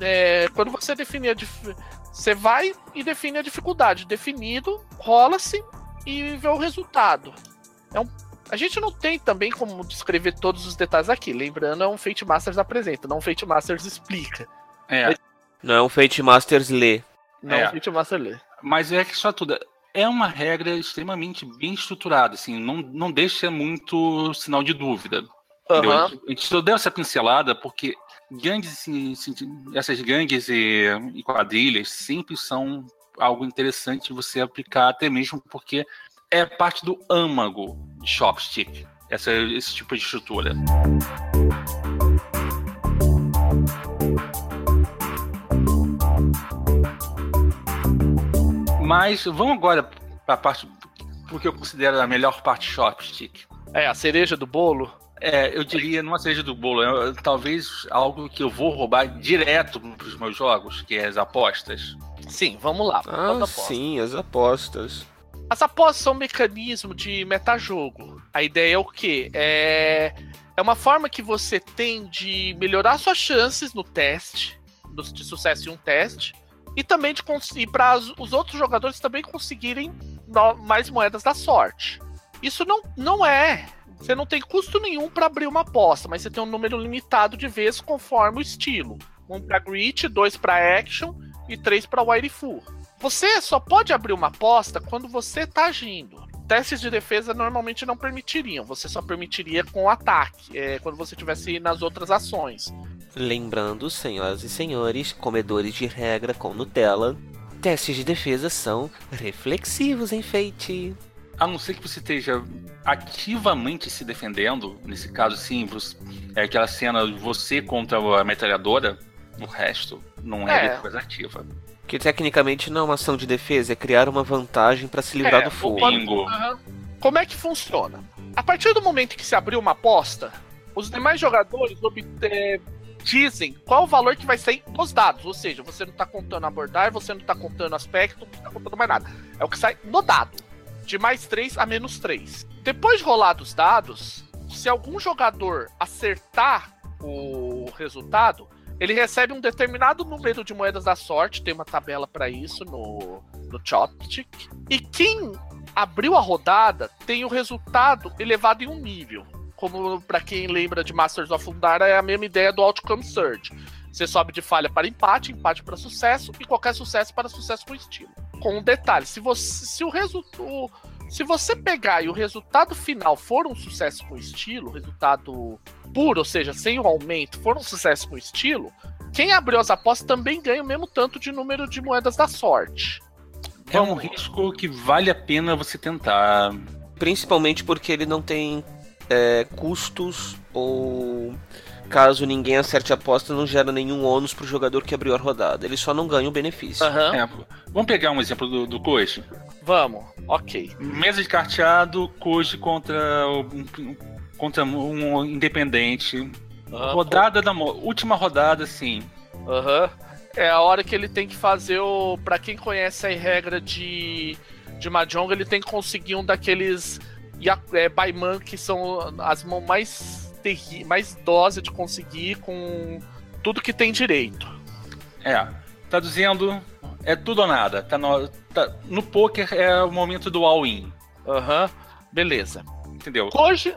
É, quando você definir a você vai e define a dificuldade. Definido, rola-se e vê o resultado. É um, a gente não tem também como descrever todos os detalhes aqui. Lembrando, é um Fate Masters apresenta, não um Fate Masters explica.
É. Não é um Fate Masters lê.
Não é um Fate Masters lê.
Mas é que só tudo. É uma regra extremamente bem estruturada, assim, não, não deixa muito sinal de dúvida. Uhum. A gente só deu essa pincelada porque gangues, assim, assim, essas gangues e, e quadrilhas sempre são algo interessante você aplicar, até mesmo porque é parte do âmago de Chopstick, essa, esse tipo de estrutura. Mas vamos agora para a parte porque eu considero a melhor parte Shopstick.
É, a cereja do bolo?
É, eu diria, numa cereja do bolo, é, talvez algo que eu vou roubar direto para os meus jogos, que é as apostas.
Sim, vamos lá.
Ah, sim, as apostas.
As apostas são um mecanismo de metajogo. A ideia é o quê? É, é uma forma que você tem de melhorar suas chances no teste, de sucesso em um teste, e também de conseguir para os outros jogadores também conseguirem mais moedas da sorte. Isso não, não é. Você não tem custo nenhum para abrir uma aposta, mas você tem um número limitado de vezes conforme o estilo. Um para grit, dois para action e três para wire. Você só pode abrir uma aposta quando você está agindo. Testes de defesa normalmente não permitiriam, você só permitiria com ataque, é, quando você estivesse nas outras ações.
Lembrando, senhoras e senhores, comedores de regra com Nutella, testes de defesa são reflexivos, enfeite.
A não ser que você esteja ativamente se defendendo, nesse caso sim, é aquela cena de você contra a metralhadora, o resto não é, é. defesa ativa.
Que tecnicamente não é uma ação de defesa, é criar uma vantagem para se livrar
é,
do fogo.
Bingo.
Como é que funciona? A partir do momento que se abriu uma aposta, os demais jogadores obter dizem qual o valor que vai sair dos dados. Ou seja, você não está contando abordar, você não está contando aspecto, não está contando mais nada. É o que sai no dado. De mais 3 a menos 3. Depois de rolar os dados, se algum jogador acertar o resultado, ele recebe um determinado número de moedas da sorte, tem uma tabela para isso no, no Chopstick. E quem abriu a rodada tem o resultado elevado em um nível como para quem lembra de Masters of Undara, é a mesma ideia do Outcome Surge. Você sobe de falha para empate, empate para sucesso e qualquer sucesso para sucesso com estilo. Com um detalhe, se você se o resultado se você pegar e o resultado final for um sucesso com estilo, resultado puro, ou seja, sem o aumento, for um sucesso com estilo, quem abriu as apostas também ganha o mesmo tanto de número de moedas da sorte.
É um risco que vale a pena você tentar.
Principalmente porque ele não tem é, custos ou caso ninguém acerte a aposta, não gera nenhum ônus pro jogador que abriu a rodada. Ele só não ganha o benefício.
Uhum. É, vamos pegar um exemplo do, do Koji?
Vamos, ok.
Mesa de carteado, Koji contra, um, contra um independente. Uhum. Rodada da última rodada, sim.
Aham. Uhum. É a hora que ele tem que fazer o. Pra quem conhece a regra de, de Mahjong, ele tem que conseguir um daqueles é, Baiman, que são as mãos mais, terri mais dose de conseguir com tudo que tem direito.
É, traduzindo, é tudo ou nada. Tá no, tá, no poker é o momento do all-in.
Aham, uhum, beleza.
Entendeu?
Hoje.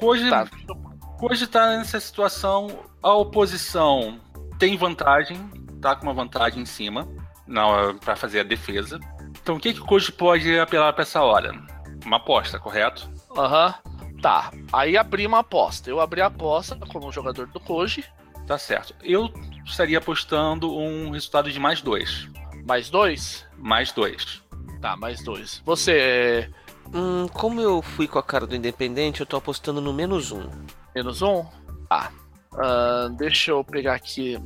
Hoje tá. Hoje tá nessa situação, a oposição tem vantagem, tá com uma vantagem em cima para fazer a defesa. Então o que, que o Koji pode apelar para essa hora? uma aposta, correto?
Aham. Uhum. Tá. Aí abri uma aposta. Eu abri a aposta como jogador do Koji.
Tá certo. Eu estaria apostando um resultado de mais dois.
Mais dois?
Mais dois.
Tá, mais dois. Você.
Hum, como eu fui com a cara do Independente, eu tô apostando no menos um.
Menos um? Tá. Uh, deixa eu pegar aqui.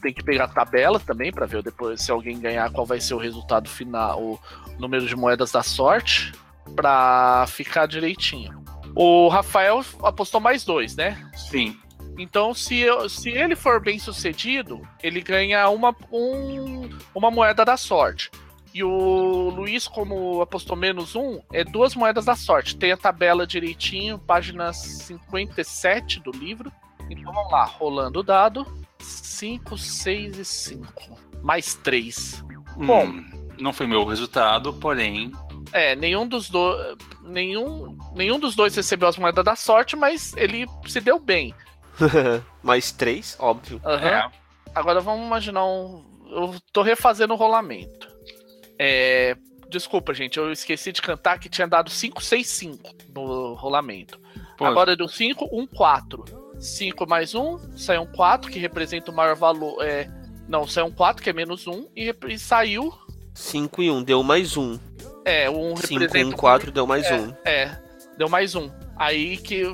Tem que pegar a tabela também para ver depois se alguém ganhar qual vai ser o resultado final, o número de moedas da sorte pra ficar direitinho. O Rafael apostou mais dois, né?
Sim.
Então, se, eu, se ele for bem sucedido, ele ganha uma, um, uma moeda da sorte. E o Luiz, como apostou menos um, é duas moedas da sorte. Tem a tabela direitinho, página 57 do livro. Então vamos lá, rolando o dado. 5, 6 e 5. Mais 3.
Hum, Bom. Não foi meu resultado, porém
é, nenhum dos dois. Nenhum, nenhum dos dois recebeu as moedas da sorte, mas ele se deu bem.
Mais três, óbvio.
Uhum. É. Agora vamos imaginar um. Eu tô refazendo o rolamento. É. Desculpa, gente, eu esqueci de cantar que tinha dado 5, 6, 5 no rolamento. Pô. Agora deu 5, 1, 4. 5 mais 1, saiu um 4, que representa o maior valor. É, não, saiu um 4, que é menos 1, e, e saiu.
5 e 1, deu mais 1.
É, um representa. 5,
1, 4 deu mais
é,
um.
É, deu mais um. Aí que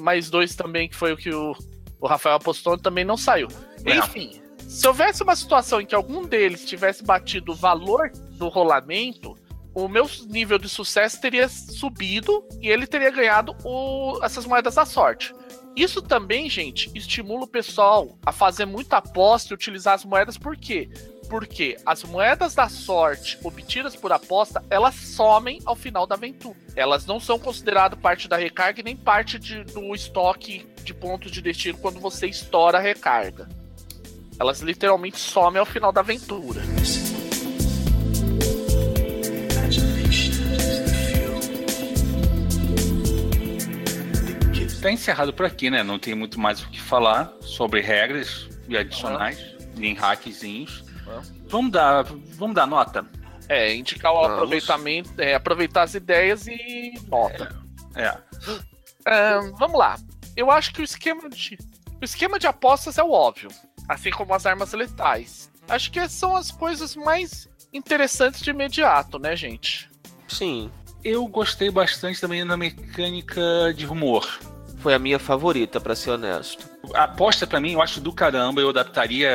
mais dois também, que foi o que o, o Rafael apostou, também não saiu. É. Enfim, se houvesse uma situação em que algum deles tivesse batido o valor do rolamento, o meu nível de sucesso teria subido e ele teria ganhado o, essas moedas da sorte. Isso também, gente, estimula o pessoal a fazer muita aposta e utilizar as moedas, por quê? Porque as moedas da sorte obtidas por aposta, elas somem ao final da aventura. Elas não são consideradas parte da recarga nem parte de, do estoque de pontos de destino quando você estoura a recarga. Elas literalmente somem ao final da aventura.
Está encerrado por aqui, né? Não tem muito mais o que falar sobre regras e adicionais, uhum. nem hackzinhos. Uhum. Vamos dar, vamos dar nota.
É, indicar o vamos. aproveitamento, é, aproveitar as ideias e nota.
É. é.
Uh, vamos lá. Eu acho que o esquema de o esquema de apostas é o óbvio, assim como as armas letais. Acho que são as coisas mais interessantes de imediato, né, gente?
Sim.
Eu gostei bastante também da mecânica de rumor
foi a minha favorita, para ser honesto.
A aposta para mim, eu acho do caramba, eu adaptaria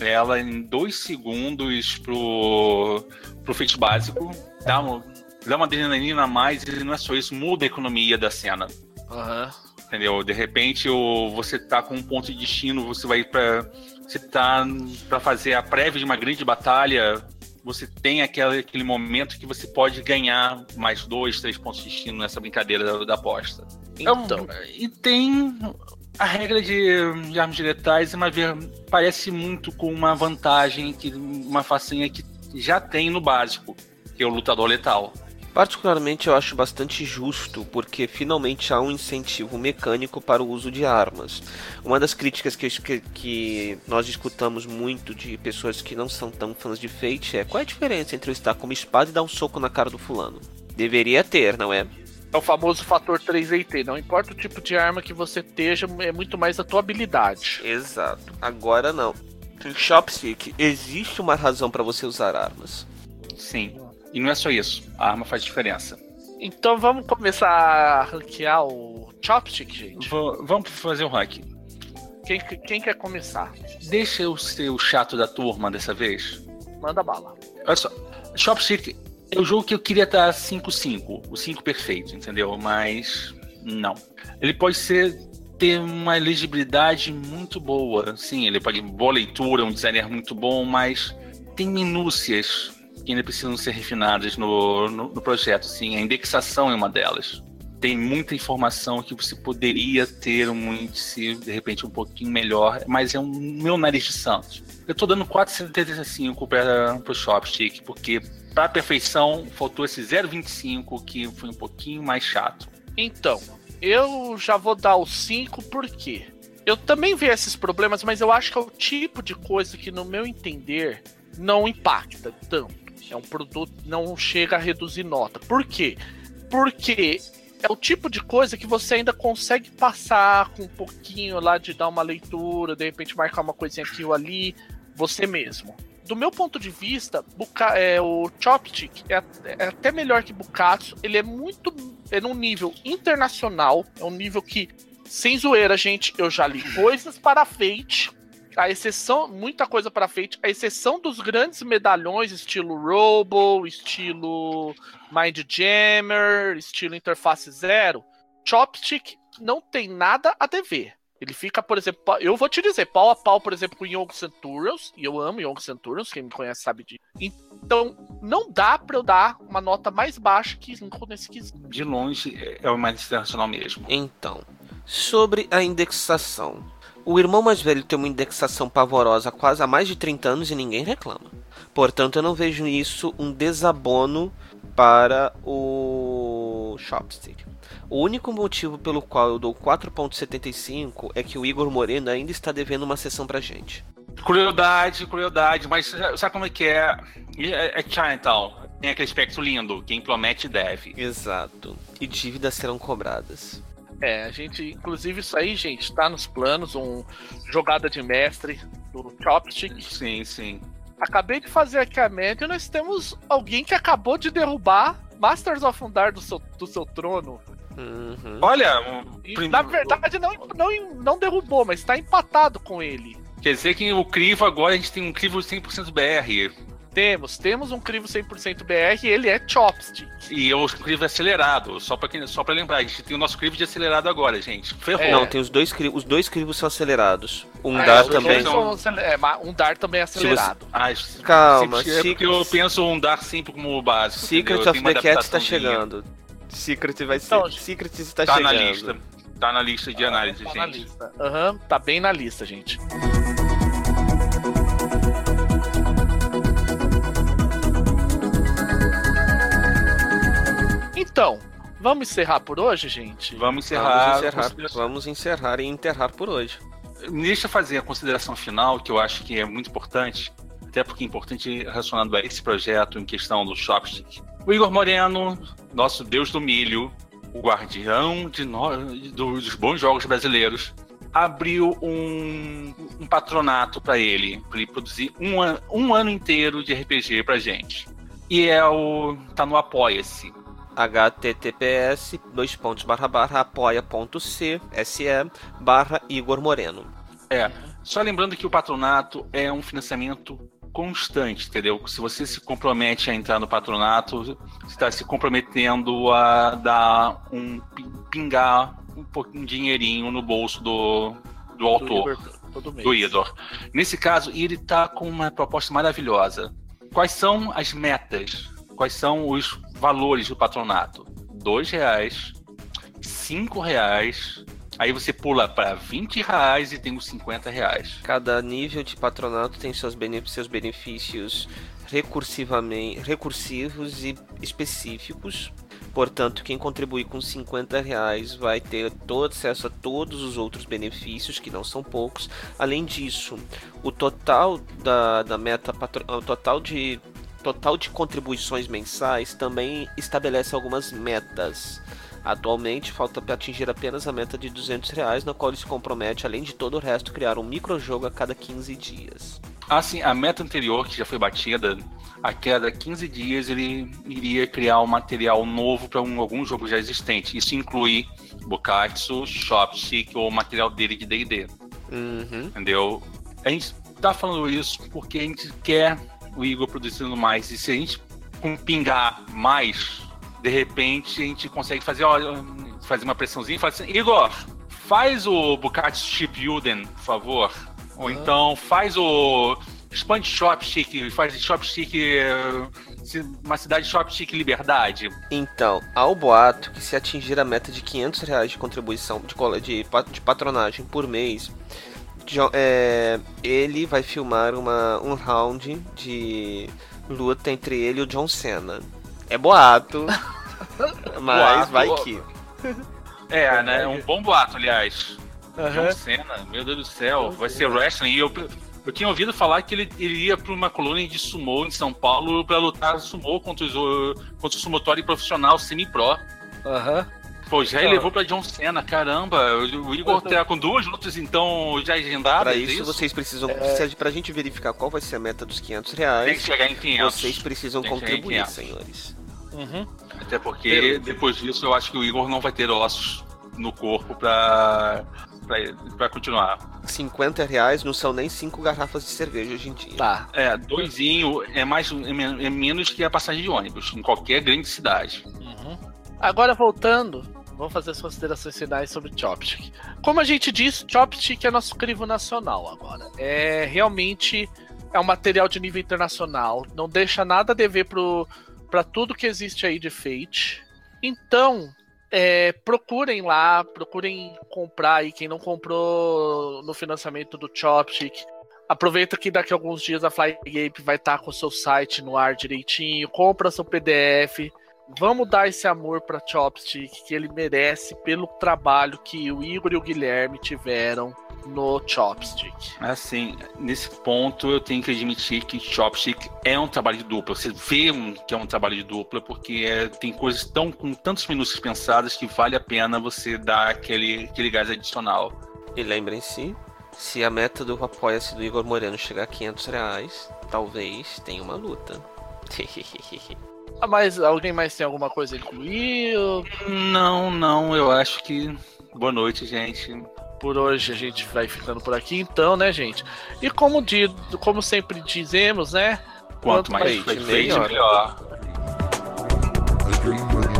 ela em dois segundos pro, pro feito básico. Dá uma, dá uma adrenalina a mais e não é só isso, muda a economia da cena.
Uhum.
Entendeu? De repente o, você tá com um ponto de destino, você vai para Você tá para fazer a prévia de uma grande batalha, você tem aquele, aquele momento que você pode ganhar mais dois, três pontos de destino nessa brincadeira da, da aposta. Então, e tem a regra de, de armas de letais, mas parece muito com uma vantagem, que uma facinha que já tem no básico, que é o lutador letal.
Particularmente eu acho bastante justo, porque finalmente há um incentivo mecânico para o uso de armas. Uma das críticas que, que, que, nós escutamos muito de pessoas que não são tão fãs de Fate é qual é a diferença entre eu estar com uma espada e dar um soco na cara do fulano? Deveria ter, não é?
É o famoso fator 3IT. Não importa o tipo de arma que você esteja, é muito mais a tua habilidade.
Exato. Agora não. Em Chopstick, existe uma razão para você usar armas.
Sim. E não é só isso. A arma faz diferença.
Então vamos começar a ranquear o Chopstick, gente?
V vamos fazer o ranking.
Quem, quem quer começar?
Deixa eu ser o chato da turma dessa vez.
Manda bala.
Olha só. Chopstick é o jogo que eu queria estar 5-5, o 5 perfeito, entendeu? Mas não. Ele pode ser ter uma legibilidade muito boa. Sim, ele pode boa leitura, um designer muito bom, mas tem minúcias que ainda precisam ser refinadas no, no, no projeto. Sim, a indexação é uma delas. Tem muita informação que você poderia ter um índice, de repente, um pouquinho melhor, mas é um meu nariz de Santos. Eu tô dando 4,75 para o Shopstick, porque para perfeição, faltou esse 0,25 que foi um pouquinho mais chato.
Então, eu já vou dar o 5 porque eu também vi esses problemas, mas eu acho que é o tipo de coisa que, no meu entender, não impacta tanto. É um produto não chega a reduzir nota. Por quê? Porque é o tipo de coisa que você ainda consegue passar com um pouquinho lá de dar uma leitura, de repente marcar uma coisinha aqui ou ali, você mesmo do meu ponto de vista, Buka, é, o Chopstick é, é, até melhor que Bukatsu. Ele é muito. É num nível internacional. É um nível que, sem zoeira, gente, eu já li coisas para Fate. A exceção, muita coisa para Fate, a exceção dos grandes medalhões, estilo Robo, estilo Mind Jammer, estilo Interface Zero. Chopstick não tem nada a dever. Ele fica, por exemplo, eu vou te dizer, pau a pau, por exemplo, com Young Centurions, e eu amo Young Centurions, quem me conhece sabe disso. Então, não dá pra eu dar uma nota mais baixa que 5 nesse quesito.
De longe, é o mais internacional mesmo.
Então, sobre a indexação. O irmão mais velho tem uma indexação pavorosa quase há mais de 30 anos e ninguém reclama. Portanto, eu não vejo isso um desabono para o Shopstick. O único motivo pelo qual eu dou 4.75 é que o Igor Moreno ainda está devendo uma sessão pra gente.
Crueldade, crueldade, mas sabe como é que é? É, é Chinatown. Tem aquele aspecto lindo, quem promete deve.
Exato. E dívidas serão cobradas.
É, a gente, inclusive isso aí, gente, tá nos planos, um jogada de mestre do Chopstick.
Sim, sim.
Acabei de fazer aqui a média e nós temos alguém que acabou de derrubar Masters of Undar do seu, do seu trono.
Uhum. Olha,
prim... na verdade não, não, não derrubou, mas está empatado com ele.
Quer dizer que o crivo agora a gente tem um crivo 100% BR.
Temos, temos um crivo 100% BR e ele é chopstick.
E o crivo acelerado, só pra, quem, só pra lembrar, a gente tem o nosso crivo de acelerado agora, gente. Ferrou.
É. Não, tem os dois crivos, os dois crivos são acelerados. Um
É,
dar também.
são é, mas um dar também é acelerado.
Ah,
Calma,
sempre- é porque eu
Secret-
penso um dar sempre como básico.
Secret
entendeu?
of the Cat está chegando. Secret vai ser.
Então,
Secret está
Tá na
chegando.
lista. Tá na lista de análise,
Tá na
gente.
lista. Aham, tá bem na lista, gente. Então, vamos encerrar por hoje, gente?
Vamos encerrar.
Vamos encerrar,
consideração-
vamos encerrar e enterrar por hoje.
Deixa eu fazer a consideração final, que eu acho que é muito importante, até porque é importante relacionado a esse projeto em questão do Shopstick. O Igor Moreno, nosso deus do milho, o guardião de no- do- dos bons jogos brasileiros, abriu um, um patronato para ele, para ele produzir um, an- um ano inteiro de RPG pra gente. E é o. tá no Apoia-se.
Https dois pontos barra barra apoia.c se barra Igor Moreno.
É, só lembrando que o patronato é um financiamento constante, entendeu? Se você se compromete a entrar no patronato, você está se comprometendo a dar um pi- pingar um pouquinho de dinheirinho no bolso do, do autor,
Igor,
do Idor. Nesse caso, ele está com uma proposta maravilhosa. Quais são as metas? Quais são os valores do patronato? Dois reais, cinco reais, aí você pula para 20 reais e tem os 50 reais.
Cada nível de patronato tem seus, bene- seus benefícios recursivamente, recursivos e específicos. Portanto, quem contribuir com 50 reais vai ter todo acesso a todos os outros benefícios, que não são poucos. Além disso, o total da, da meta o total de total de contribuições mensais também estabelece algumas metas. Atualmente, falta para atingir apenas a meta de 200 reais, na qual ele se compromete, além de todo o resto, criar um microjogo a cada 15 dias.
Assim, a meta anterior, que já foi batida, a cada 15 dias ele iria criar um material novo para um, algum jogo já existente. Isso inclui Bukatsu, Shopstick ou material dele de D&D.
Uhum.
entendeu? A gente tá falando isso porque a gente quer o Igor produzindo mais. E se a gente pingar mais, de repente a gente consegue fazer, ó, fazer uma pressãozinha e falar assim, Igor, faz o Bukatsu Chip Yuden, por favor. Ou
Aham.
então faz o expande Shopstick, faz Shopstick eh, uma cidade Shopstick Liberdade.
Então, há o boato que se atingir a meta de 500 reais de contribuição de, de, de patronagem por mês, Jo- é, ele vai filmar uma, um round de luta entre ele e o John Cena. É boato, mas
Boato.
vai que.
É, né? É um bom boato, aliás.
Aham.
John Cena, meu Deus do céu, vai ser wrestling. E eu, eu tinha ouvido falar que ele, ele ia para uma colônia de sumô em São Paulo para lutar sumô contra, os, contra o sumotório profissional semi-pro.
Aham.
Pô, já
Então-
elevou para John Cena, caramba. O Igor tá com duas lutas então já agendadas.
Para
é
isso, vocês precisam, se- pra gente verificar qual vai ser a meta dos 500
tem que
reais,
chegar em 500.
vocês precisam contribuir,
500.
senhores.
Uhum.
Até porque depois disso eu acho que o Igor não vai ter ossos no corpo para para continuar.
50 reais não são nem 5 garrafas de cerveja hoje em dia.
Tá.
É, doisinho é mais é é menos que a passagem de ônibus em qualquer grande cidade.
Uhum. Agora voltando, vamos fazer as considerações finais sobre Chopstick. Como a gente disse, Chopstick é nosso crivo nacional agora. É realmente é um material de nível internacional, não deixa nada a dever para tudo que existe aí de Fate. Então, é, procurem lá, procurem comprar aí quem não comprou no financiamento do Chopstick. Aproveita que daqui a alguns dias a Flygame vai estar com o seu site no ar direitinho, compra seu PDF, Vamos dar esse amor pra Chopstick que ele merece pelo trabalho que o Igor e o Guilherme tiveram no Chopstick.
Assim, nesse ponto eu tenho que admitir que Chopstick é um trabalho de dupla. Você vê que é um trabalho de dupla porque é, tem coisas tão com tantos minutos pensadas que vale a pena você dar aquele, aquele gás adicional.
E lembrem-se, se a meta do apoia-se do Igor Moreno chegar a 500 reais, talvez tenha uma luta.
Ah, mas alguém mais tem alguma coisa a incluir?
Não, não, eu acho que. Boa noite, gente.
Por hoje a gente vai ficando por aqui, então, né, gente? E como, de, como sempre dizemos, né?
Quanto, mais feito, melhor. melhor. A dream within